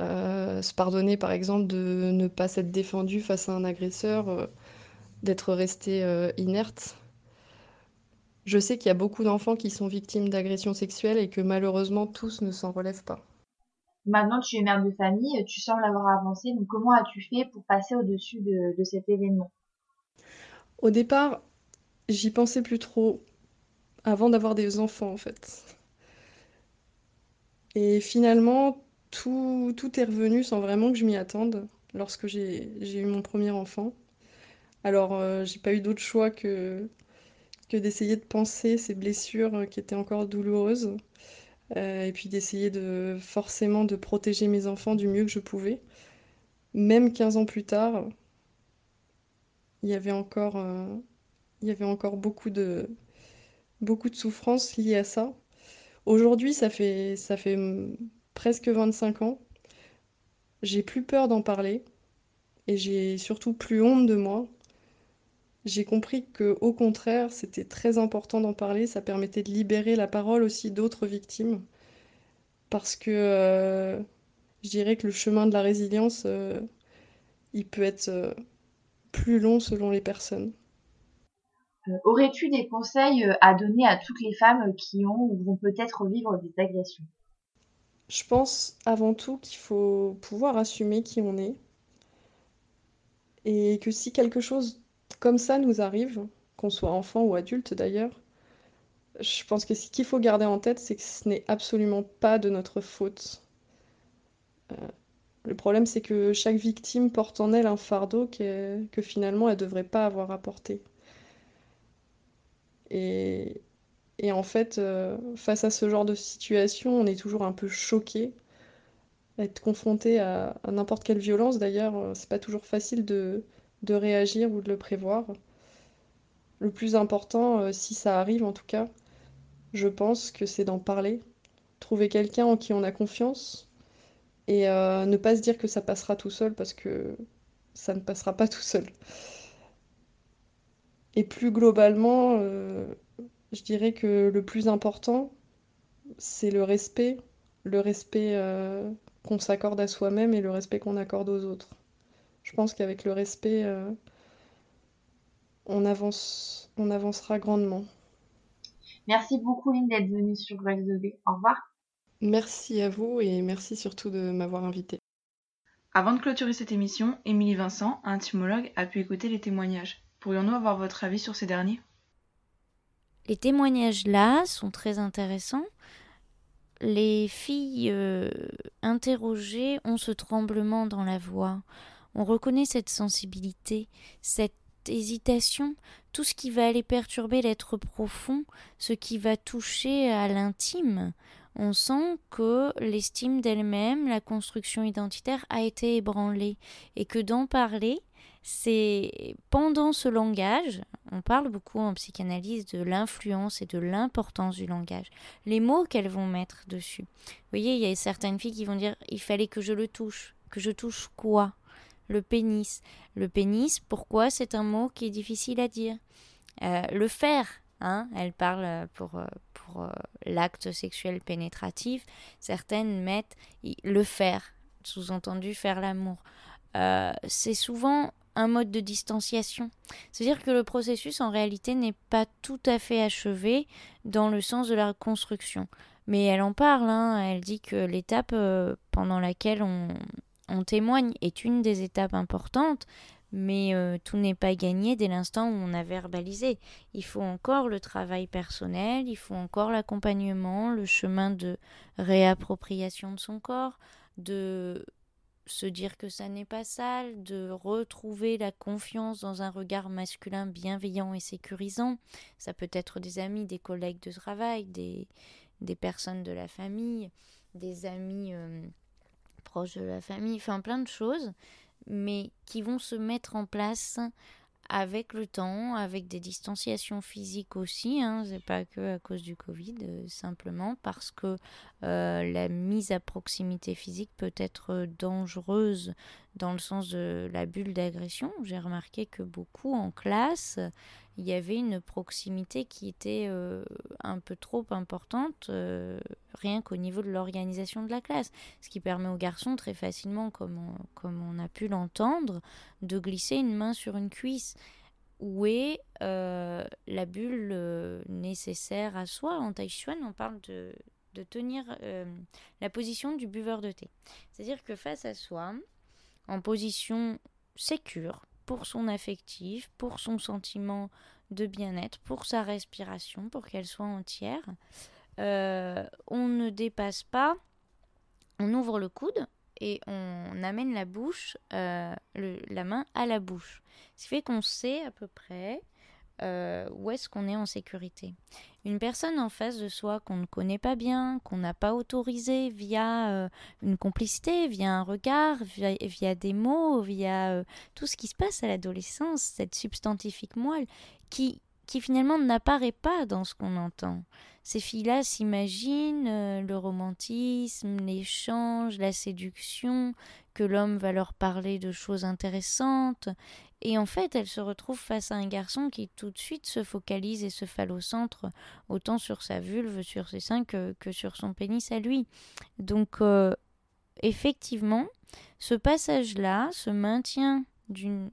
Euh, se pardonner, par exemple, de ne pas s'être défendu face à un agresseur, d'être resté inerte. Je sais qu'il y a beaucoup d'enfants qui sont victimes d'agressions sexuelles et que malheureusement tous ne s'en relèvent pas. Maintenant, tu es mère de famille, tu sembles avoir avancé, donc comment as-tu fait pour passer au-dessus de, cet événement? Au départ, j'y pensais plus trop avant d'avoir des enfants en fait. Et finalement, tout, est revenu sans vraiment que je m'y attende lorsque j'ai eu mon premier enfant. Alors, euh, j'ai pas eu d'autre choix que, que d'essayer de penser ces blessures qui étaient encore douloureuses. Euh, et puis d'essayer de forcément de protéger mes enfants du mieux que je pouvais. Même 15 ans plus tard, il y avait encore, euh, il y avait encore beaucoup de, beaucoup de souffrances liées à ça. Aujourd'hui, ça fait, ça fait presque 25 ans. J'ai plus peur d'en parler et j'ai surtout plus honte de moi. J'ai compris que au contraire, c'était très important d'en parler, ça permettait de libérer la parole aussi d'autres victimes. Parce que euh, je dirais que le chemin de la résilience euh, il peut être euh, plus long selon les personnes. Aurais-tu des conseils à donner à toutes les femmes qui ont ou vont peut-être vivre des agressions? Je pense avant tout qu'il faut pouvoir assumer qui on est. Et que si quelque chose comme ça nous arrive, qu'on soit enfant ou adulte d'ailleurs, je pense que ce qu'il faut garder en tête, c'est que ce n'est absolument pas de notre faute. Euh, le problème, c'est que chaque victime porte en elle un fardeau que, finalement elle ne devrait pas avoir à porter. Et, en fait, euh, face à ce genre de situation, on est toujours un peu choqué. Être confronté à, n'importe quelle violence, d'ailleurs, euh, c'est pas toujours facile de, réagir ou de le prévoir. Le plus important, euh, si ça arrive en tout cas, je pense que c'est d'en parler. Trouver quelqu'un en qui on a confiance et ne pas se dire que ça passera tout seul parce que ça ne passera pas tout seul. Et plus globalement, euh, je dirais que le plus important, c'est le respect, le respect euh, qu'on s'accorde à soi-même et le respect qu'on accorde aux autres. Je pense qu'avec le respect, euh, on, avance, on avancera grandement. Merci beaucoup, Lynn, d'être venue sur Grace de B. Au revoir. Merci à vous et merci surtout de m'avoir invité. Avant de clôturer cette émission, Émilie Vincent, un timologue, a pu écouter les témoignages. Pourrions-nous avoir votre avis sur ces derniers? Les témoignages là sont très intéressants. Les filles euh, interrogées ont ce tremblement dans la voix. On reconnaît cette sensibilité, cette hésitation, tout ce qui va aller perturber l'être profond, ce qui va toucher à l'intime. On sent que l'estime d'elle-même, la construction identitaire a été ébranlée et que d'en parler, c'est pendant ce langage, on parle beaucoup en psychanalyse de l'influence et de l'importance du langage, les mots qu'elles vont mettre dessus. Vous voyez, il y a certaines filles qui vont dire il fallait que je le touche. Que je touche quoi? Le pénis. Le pénis, pourquoi c'est un mot qui est difficile à dire? Euh, Le faire. Hein elle parle pour, pour l'acte sexuel pénétratif. Certaines mettent le faire, sous-entendu faire l'amour. c'est souvent un mode de distanciation. C'est-à-dire que le processus en réalité n'est pas tout à fait achevé dans le sens de la construction. Mais elle en parle, hein. elle dit que l'étape euh, pendant laquelle on, témoigne est une des étapes importantes, mais euh, tout n'est pas gagné dès l'instant où on a verbalisé. Il faut encore le travail personnel, il faut encore l'accompagnement, le chemin de réappropriation de son corps, de se dire que ça n'est pas sale, de retrouver la confiance dans un regard masculin bienveillant et sécurisant. Ça peut être des amis, des collègues de travail, des, des personnes de la famille, des amis euh, de la famille, enfin plein de choses, mais qui vont se mettre en place avec le temps, avec des distanciations physiques aussi, hein, c'est pas que à cause du Covid, euh, simplement parce que euh, la mise à proximité physique peut être dangereuse dans le sens de la bulle d'agression. J'ai remarqué que beaucoup en classe, il y avait une proximité qui était euh, un peu trop importante, rien qu'au niveau de l'organisation de la classe, ce qui permet aux garçons très facilement, comme comme on a pu l'entendre, de glisser une main sur une cuisse où est euh, la bulle euh, nécessaire à soi? En Tai Chuan, on parle de, de tenir euh, la position du buveur de thé. C'est-à-dire que face à soi, en position sécure, pour son affectif, pour son sentiment de bien-être, pour sa respiration, pour qu'elle soit entière, on ne dépasse pas, on ouvre le coude et on amène la bouche, euh, la main à la bouche. Ce qui fait qu'on sait à peu près euh, où est-ce qu'on est en sécurité. Une personne en face de soi qu'on ne connaît pas bien, qu'on n'a pas autorisé via euh, une complicité, via un regard, via, des mots, via tout ce qui se passe à l'adolescence, cette substantifique moelle qui, finalement n'apparaît pas dans ce qu'on entend. Ces filles-là s'imaginent euh, le romantisme, l'échange, la séduction, que l'homme va leur parler de choses intéressantes. Et en fait, elles se retrouvent face à un garçon qui tout de suite se focalise et se centre autant sur sa vulve, sur ses seins que, sur son pénis à lui. Donc, euh, effectivement, ce passage-là, ce maintien d'une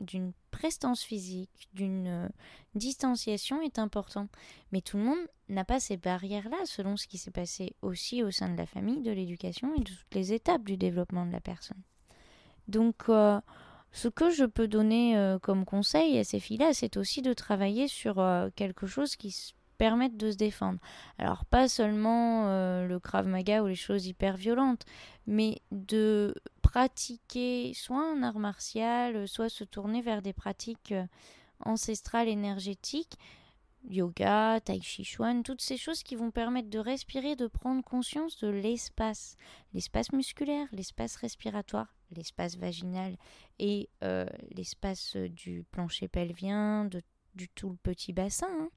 d'une prestance physique, d'une euh, distanciation est important. Mais tout le monde n'a pas ces barrières-là, selon ce qui s'est passé aussi au sein de la famille, de l'éducation et de toutes les étapes du développement de la personne. Donc, euh, ce que je peux donner euh, comme conseil à ces filles-là, c'est aussi de travailler sur quelque chose qui permette de se défendre. Alors pas seulement le Krav Maga ou les choses hyper violentes, mais de pratiquer soit un art martial, soit se tourner vers des pratiques euh, ancestrales énergétiques, yoga, tai chi chuan, toutes ces choses qui vont permettre de respirer, de prendre conscience de l'espace, l'espace musculaire, l'espace respiratoire, l'espace vaginal et euh, l'espace du plancher pelvien, du tout petit bassin. Hein.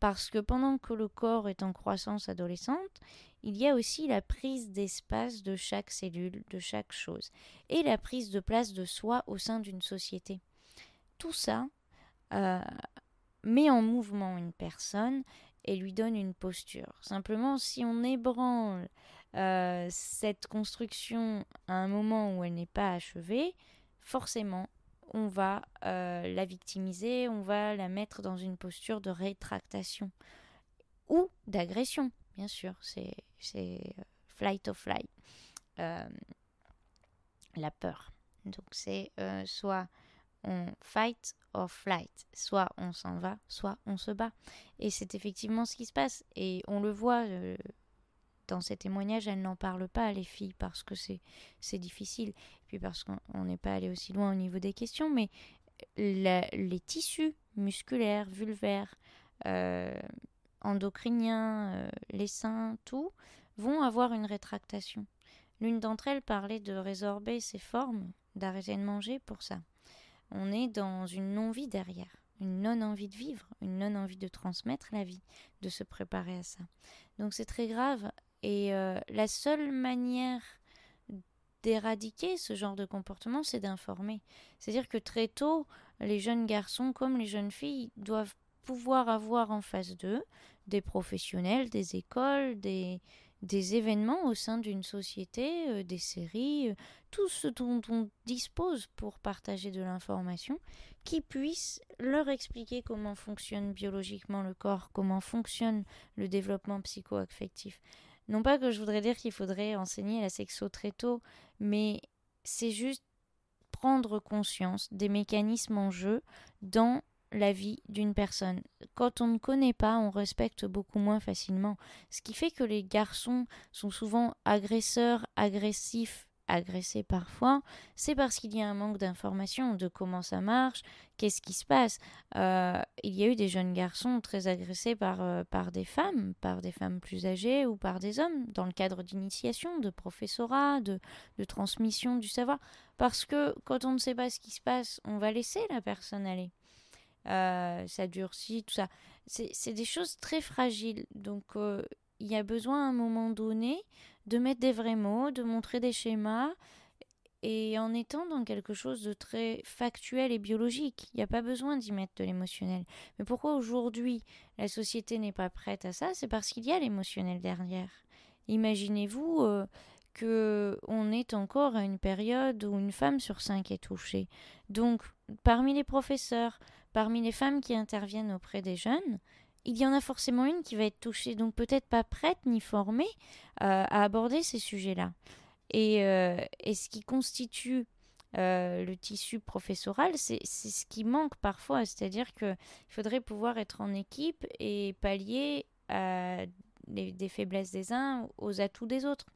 Parce que pendant que le corps est en croissance adolescente, il y a aussi la prise d'espace de chaque cellule, de chaque chose, et la prise de place de soi au sein d'une société. Tout ça euh, met en mouvement une personne et lui donne une posture. Simplement, si on ébranle euh, cette construction à un moment où elle n'est pas achevée, forcément, on va euh, la victimiser, on va la mettre dans une posture de rétractation ou d'agression, bien sûr. C'est euh, flight or fly. Euh, la peur. Donc c'est soit on fight or flight, soit on s'en va, soit on se bat. Et c'est effectivement ce qui se passe. Et on le voit dans ces témoignages, elles n'en parlent pas, les filles, parce que c'est difficile. Puis parce qu'on n'est pas allé aussi loin au niveau des questions, mais les tissus musculaires, vulvaires, euh, endocriniens, euh, les seins, tout, vont avoir une rétractation. L'une d'entre elles parlait de résorber ses formes, d'arrêter de manger pour ça. On est dans une non-vie derrière, une non-envie de vivre, une non-envie de transmettre la vie, de se préparer à ça. Donc c'est très grave et euh, la seule manière d'éradiquer ce genre de comportement, c'est d'informer. C'est-à-dire que très tôt, les jeunes garçons comme les jeunes filles doivent pouvoir avoir en face d'eux des professionnels, des écoles, des, des événements au sein d'une société, euh, des séries, euh, tout ce dont on dispose pour partager de l'information, qui puisse leur expliquer comment fonctionne biologiquement le corps, comment fonctionne le développement psycho-affectif. Non pas que je voudrais dire qu'il faudrait enseigner la sexo très tôt, mais c'est juste prendre conscience des mécanismes en jeu dans la vie d'une personne. Quand on ne connaît pas, on respecte beaucoup moins facilement. Ce qui fait que les garçons sont souvent agresseurs, agressifs, agressés parfois, c'est parce qu'il y a un manque d'information de comment ça marche, qu'est-ce qui se passe. Euh, il y a eu des jeunes garçons très agressés par, euh, par des femmes, par des femmes plus âgées ou par des hommes, dans le cadre d'initiation, de professorat, de, transmission du savoir. Parce que quand on ne sait pas ce qui se passe, on va laisser la personne aller. Euh, ça durcit, tout ça. C'est des choses très fragiles. Donc, il y a besoin à un moment donné de mettre des vrais mots, de montrer des schémas, et en étant dans quelque chose de très factuel et biologique. Il n'y a pas besoin d'y mettre de l'émotionnel. Mais pourquoi aujourd'hui la société n'est pas prête à ça? C'est parce qu'il y a l'émotionnel derrière. Imaginez-vous euh, que on est encore à une période où une femme sur cinq est touchée. Donc, parmi les professeurs, parmi les femmes qui interviennent auprès des jeunes, il y en a forcément une qui va être touchée, donc peut-être pas prête ni formée euh, à aborder ces sujets-là. Et, euh, ce qui constitue euh, le tissu professoral, c'est ce qui manque parfois, c'est-à-dire qu'il faudrait pouvoir être en équipe et pallier à des faiblesses des uns aux atouts des autres.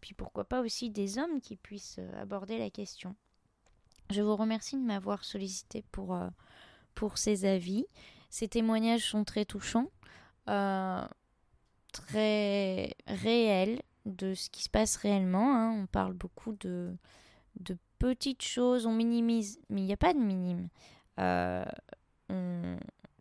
Puis pourquoi pas aussi des hommes qui puissent aborder la question. Je vous remercie de m'avoir sollicité pour, pour ces avis. Ces témoignages sont très touchants, euh, très réels de ce qui se passe réellement. Hein. On parle beaucoup de, de petites choses, on minimise, mais il n'y a pas de minime. on,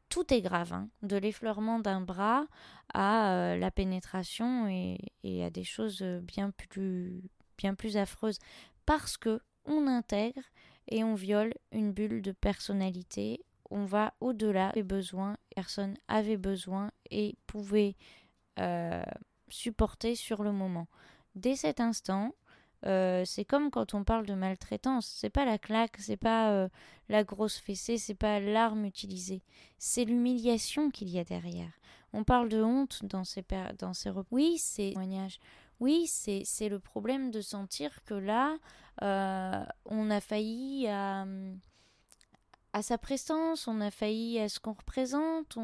tout est grave, hein. de l'effleurement d'un bras à euh, la pénétration et, à des choses bien plus, bien plus affreuses, parce que on intègre et on viole une bulle de personnalité. On va au-delà des besoins. Personne avait besoin et pouvait euh, supporter sur le moment. Dès cet instant, euh, c'est comme quand on parle de maltraitance. C'est pas la claque, c'est pas euh, la grosse fessée, c'est pas l'arme utilisée. C'est l'humiliation qu'il y a derrière. On parle de honte dans ces, dans ces Oui, c'est témoignages. Oui, c'est, le problème de sentir que là, on a failli à, à sa prestance, on a failli à ce qu'on représente,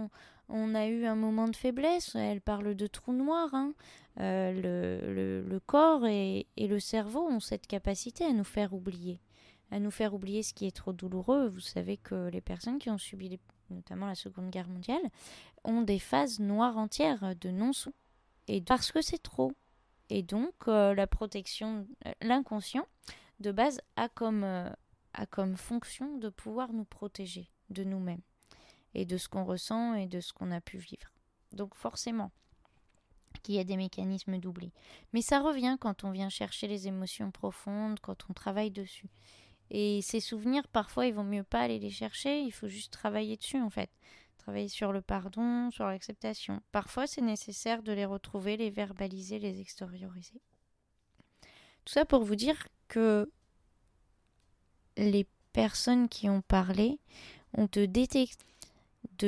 on, a eu un moment de faiblesse. Elle parle de trou noir. Hein. Euh, le, corps et, le cerveau ont cette capacité à nous faire oublier, à nous faire oublier ce qui est trop douloureux. Vous savez que les personnes qui ont subi notamment la Seconde Guerre mondiale ont des phases noires entières de non-sous. Et parce que c'est trop. Et donc euh, la protection, euh, l'inconscient, de base, a comme, a comme fonction de pouvoir nous protéger de nous-mêmes et de ce qu'on ressent et de ce qu'on a pu vivre. Donc forcément qu'il y a des mécanismes d'oubli. Mais ça revient quand on vient chercher les émotions profondes, quand on travaille dessus. Et ces souvenirs, parfois, il vaut mieux pas aller les chercher, il faut juste travailler dessus en fait. Travailler sur le pardon, sur l'acceptation. Parfois, c'est nécessaire de les retrouver, les verbaliser, les extérioriser. Tout ça pour vous dire que les personnes qui ont parlé ont de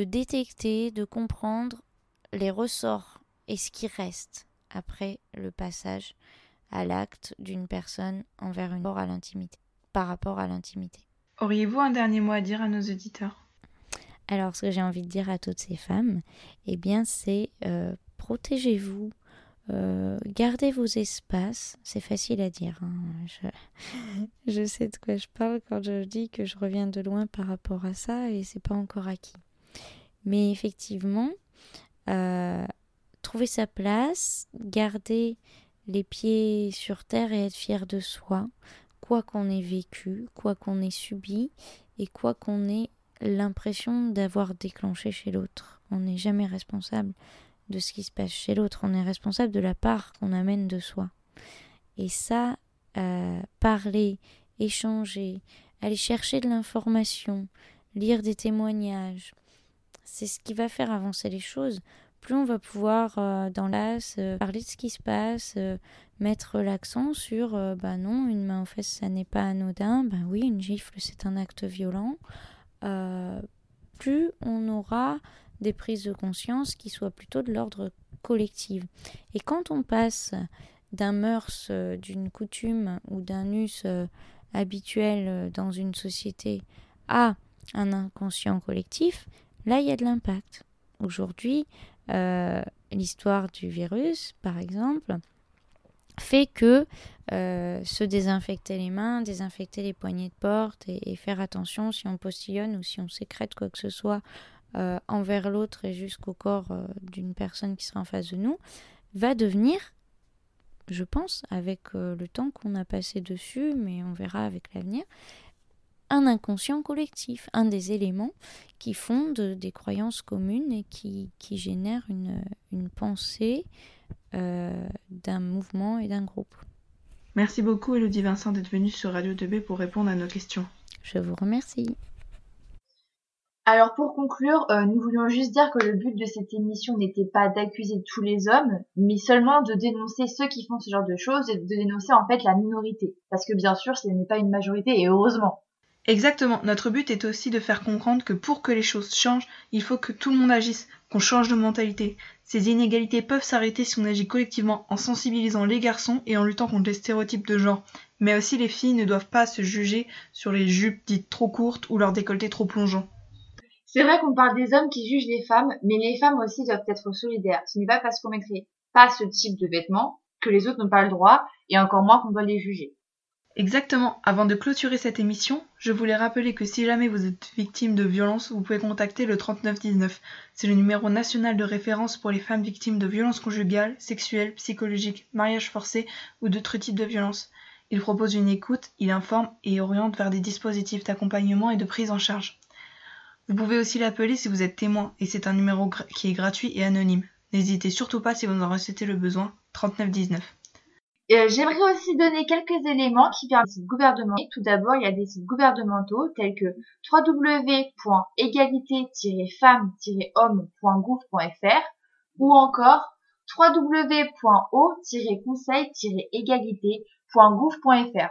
détecter, de comprendre les ressorts et ce qui reste après le passage à l'acte d'une personne envers une à l'intimité, par rapport à l'intimité. Auriez-vous un dernier mot à dire à nos auditeurs? Alors, ce que j'ai envie de dire à toutes ces femmes, eh bien, c'est euh, protégez-vous, euh, gardez vos espaces. C'est facile à dire. Hein. Je, sais de quoi je parle quand je dis que je reviens de loin par rapport à ça et c'est pas encore acquis. Mais effectivement, euh, trouver sa place, garder les pieds sur terre et être fier de soi, quoi qu'on ait vécu, quoi qu'on ait subi et quoi qu'on ait l'impression d'avoir déclenché chez l'autre. On n'est jamais responsable de ce qui se passe chez l'autre, on est responsable de la part qu'on amène de soi. Et ça, euh, parler, échanger, aller chercher de l'information, lire des témoignages, c'est ce qui va faire avancer les choses. Plus on va pouvoir, euh, dans l'as, euh, parler de ce qui se passe, mettre l'accent sur, bah non, une main aux fesses, ça n'est pas anodin, bah oui, une gifle, c'est un acte violent, plus on aura des prises de conscience qui soient plutôt de l'ordre collectif. Et quand on passe d'un mœurs, d'une coutume ou d'un us habituel dans une société à un inconscient collectif, là, il y a de l'impact. Aujourd'hui, euh, l'histoire du virus, par exemple, fait que euh, se désinfecter les mains, désinfecter les poignées de porte et, faire attention si on postillonne ou si on sécrète quoi que ce soit euh, envers l'autre et jusqu'au corps d'une personne qui sera en face de nous, va devenir, je pense, avec le temps qu'on a passé dessus, mais on verra avec l'avenir, un inconscient collectif, un des éléments qui fondent des croyances communes et qui, qui génèrent une, une pensée euh, d'un mouvement et d'un groupe. Merci beaucoup Elodie Vincent d'être venue sur Radio 2B pour répondre à nos questions. Je vous remercie. Alors pour conclure, euh, nous voulions juste dire que le but de cette émission n'était pas d'accuser tous les hommes, mais seulement de dénoncer ceux qui font ce genre de choses et de dénoncer en fait la minorité. Parce que bien sûr, ce n'est pas une majorité et heureusement. Exactement, notre but est aussi de faire comprendre que pour que les choses changent, il faut que tout le monde agisse, qu'on change de mentalité. Ces inégalités peuvent s'arrêter si on agit collectivement en sensibilisant les garçons et en luttant contre les stéréotypes de genre. Mais aussi les filles ne doivent pas se juger sur les jupes dites trop courtes ou leur décolleté trop plongeant. C'est vrai qu'on parle des hommes qui jugent les femmes, mais les femmes aussi doivent être solidaires. Ce n'est pas parce qu'on mettrait pas ce type de vêtements que les autres n'ont pas le droit, et encore moins qu'on doit les juger. Exactement. Avant de clôturer cette émission, je voulais rappeler que si jamais vous êtes victime de violence, vous pouvez contacter le 3919. C'est le numéro national de référence pour les femmes victimes de violences conjugales, sexuelles, psychologiques, mariage forcé ou d'autres types de violences. Il propose une écoute, il informe et oriente vers des dispositifs d'accompagnement et de prise en charge. Vous pouvez aussi l'appeler si vous êtes témoin et c'est un numéro qui est gratuit et anonyme. N'hésitez surtout pas si vous en ressentez le besoin. 3919. Euh, j'aimerais aussi donner quelques éléments qui permettent des sites gouvernementaux. Tout d'abord, il y a des sites gouvernementaux tels que www.égalité-femmes-hommes.gouv.fr ou encore www.o-conseil-égalité.gouv.fr.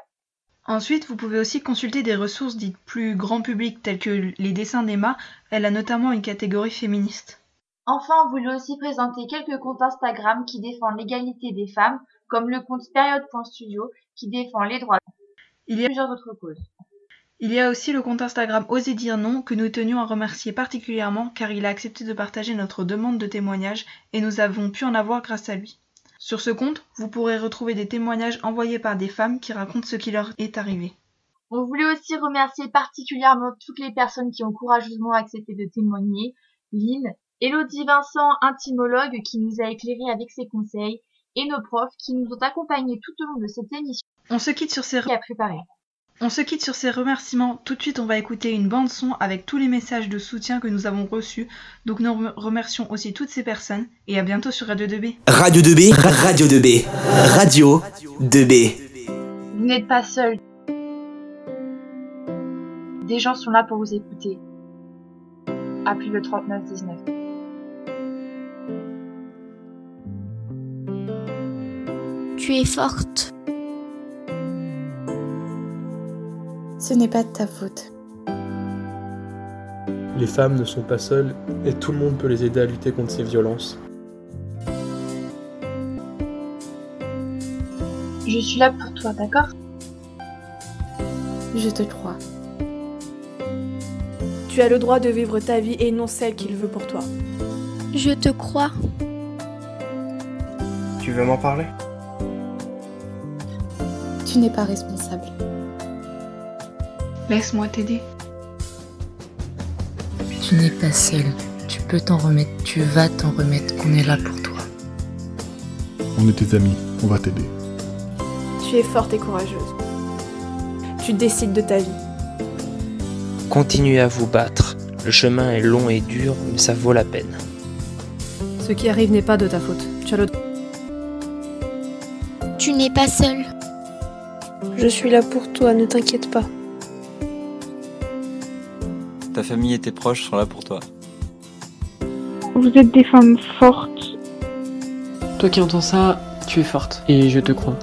Ensuite, vous pouvez aussi consulter des ressources dites plus grand public telles que les dessins d'Emma. Elle a notamment une catégorie féministe. Enfin, on voulait aussi présenter quelques comptes Instagram qui défendent l'égalité des femmes comme le compte Période.studio qui défend les droits. Il y a plusieurs autres causes. Il y a aussi le compte Instagram Osez dire non que nous tenions à remercier particulièrement car il a accepté de partager notre demande de témoignage et nous avons pu en avoir grâce à lui. Sur ce compte, vous pourrez retrouver des témoignages envoyés par des femmes qui racontent ce qui leur est arrivé. On voulait aussi remercier particulièrement toutes les personnes qui ont courageusement accepté de témoigner, Lynn, Elodie Vincent, intimologue, qui nous a éclairé avec ses conseils, et nos profs qui nous ont accompagnés tout au long de cette émission. On se quitte sur ces à préparer. On se quitte sur ces remerciements. Tout de suite, on va écouter une bande son avec tous les messages de soutien que nous avons reçus. Donc nous remercions aussi toutes ces personnes et à bientôt sur Radio 2B. Radio 2B, Radio 2B, Radio 2B. Vous n'êtes pas seul. Des gens sont là pour vous écouter. Appelez le 3919. Tu es forte. Ce n'est pas de ta faute. Les femmes ne sont pas seules et tout le monde peut les aider à lutter contre ces violences. Je suis là pour toi, d'accord? Je te crois. Tu as le droit de vivre ta vie et non celle qu'il veut pour toi. Je te crois. Tu veux m'en parler? Tu n'es pas responsable. Laisse-moi t'aider. Tu n'es pas seul. Tu peux t'en remettre. Tu vas t'en remettre. On est là pour toi. On est tes amis. On va t'aider. Tu es forte et courageuse. Tu décides de ta vie. Continuez à vous battre. Le chemin est long et dur, mais ça vaut la peine. Ce qui arrive n'est pas de ta faute. Tu as le... Tu n'es pas seul. Je suis là pour toi, ne t'inquiète pas. Ta famille et tes proches sont là pour toi. vous êtes des femmes fortes. Toi qui entends ça, tu es forte et je te crois.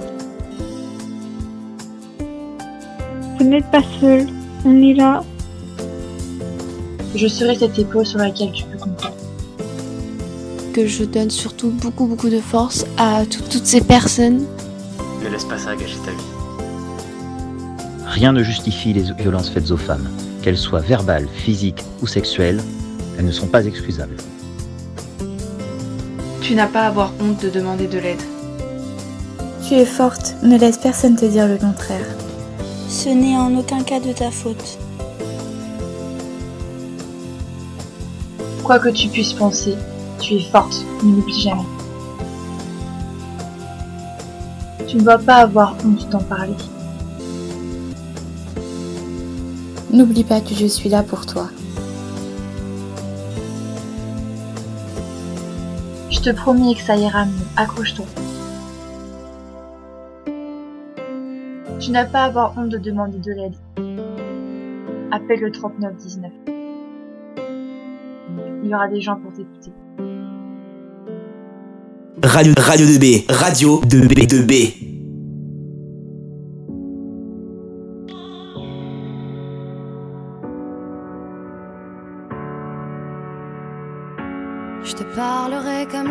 Vous n'êtes pas seule, on est là. Je serai cette épaule sur laquelle tu peux compter. Que je donne surtout beaucoup beaucoup de force à tout- toutes ces personnes. Ne laisse pas ça gâcher ta vie. Rien ne justifie les violences faites aux femmes, qu'elles soient verbales, physiques ou sexuelles, elles ne sont pas excusables. Tu n'as pas à avoir honte de demander de l'aide. Tu es forte, ne laisse personne te dire le contraire. Ce n'est en aucun cas de ta faute. Quoi que tu puisses penser, tu es forte, ne l'oublie jamais. Tu ne dois pas avoir honte d'en parler. N'oublie pas que je suis là pour toi. Je te promets que ça ira mieux, accroche-toi. Tu n'as pas à avoir honte de demander de l'aide. Appelle le 3919. Il y aura des gens pour t'écouter. Radio, radio 2B, radio 2B, 2B.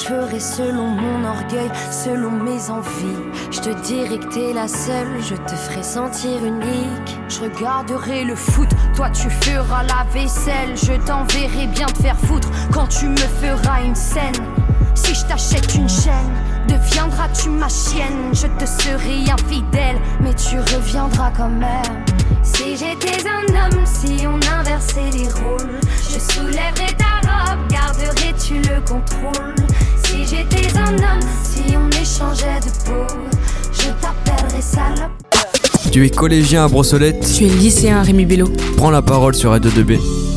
Je ferai selon mon orgueil, selon mes envies. Je te dirai que t'es la seule, je te ferai sentir unique. Je regarderai le foot, toi tu feras la vaisselle. Je t'enverrai bien te faire foutre quand tu me feras une scène. Si je t'achète une chaîne, deviendras-tu ma chienne? Je te serai infidèle, mais tu reviendras quand même. Si j'étais un homme, si on inversait les rôles, je soulèverais ta robe, garderais-tu le contrôle? Si j'étais un homme, si on échangeait de peau, je t'appellerais salope. Tu es collégien à Brossolette? Tu es lycéen Rémi Bello. Prends la parole sur Radio 2B.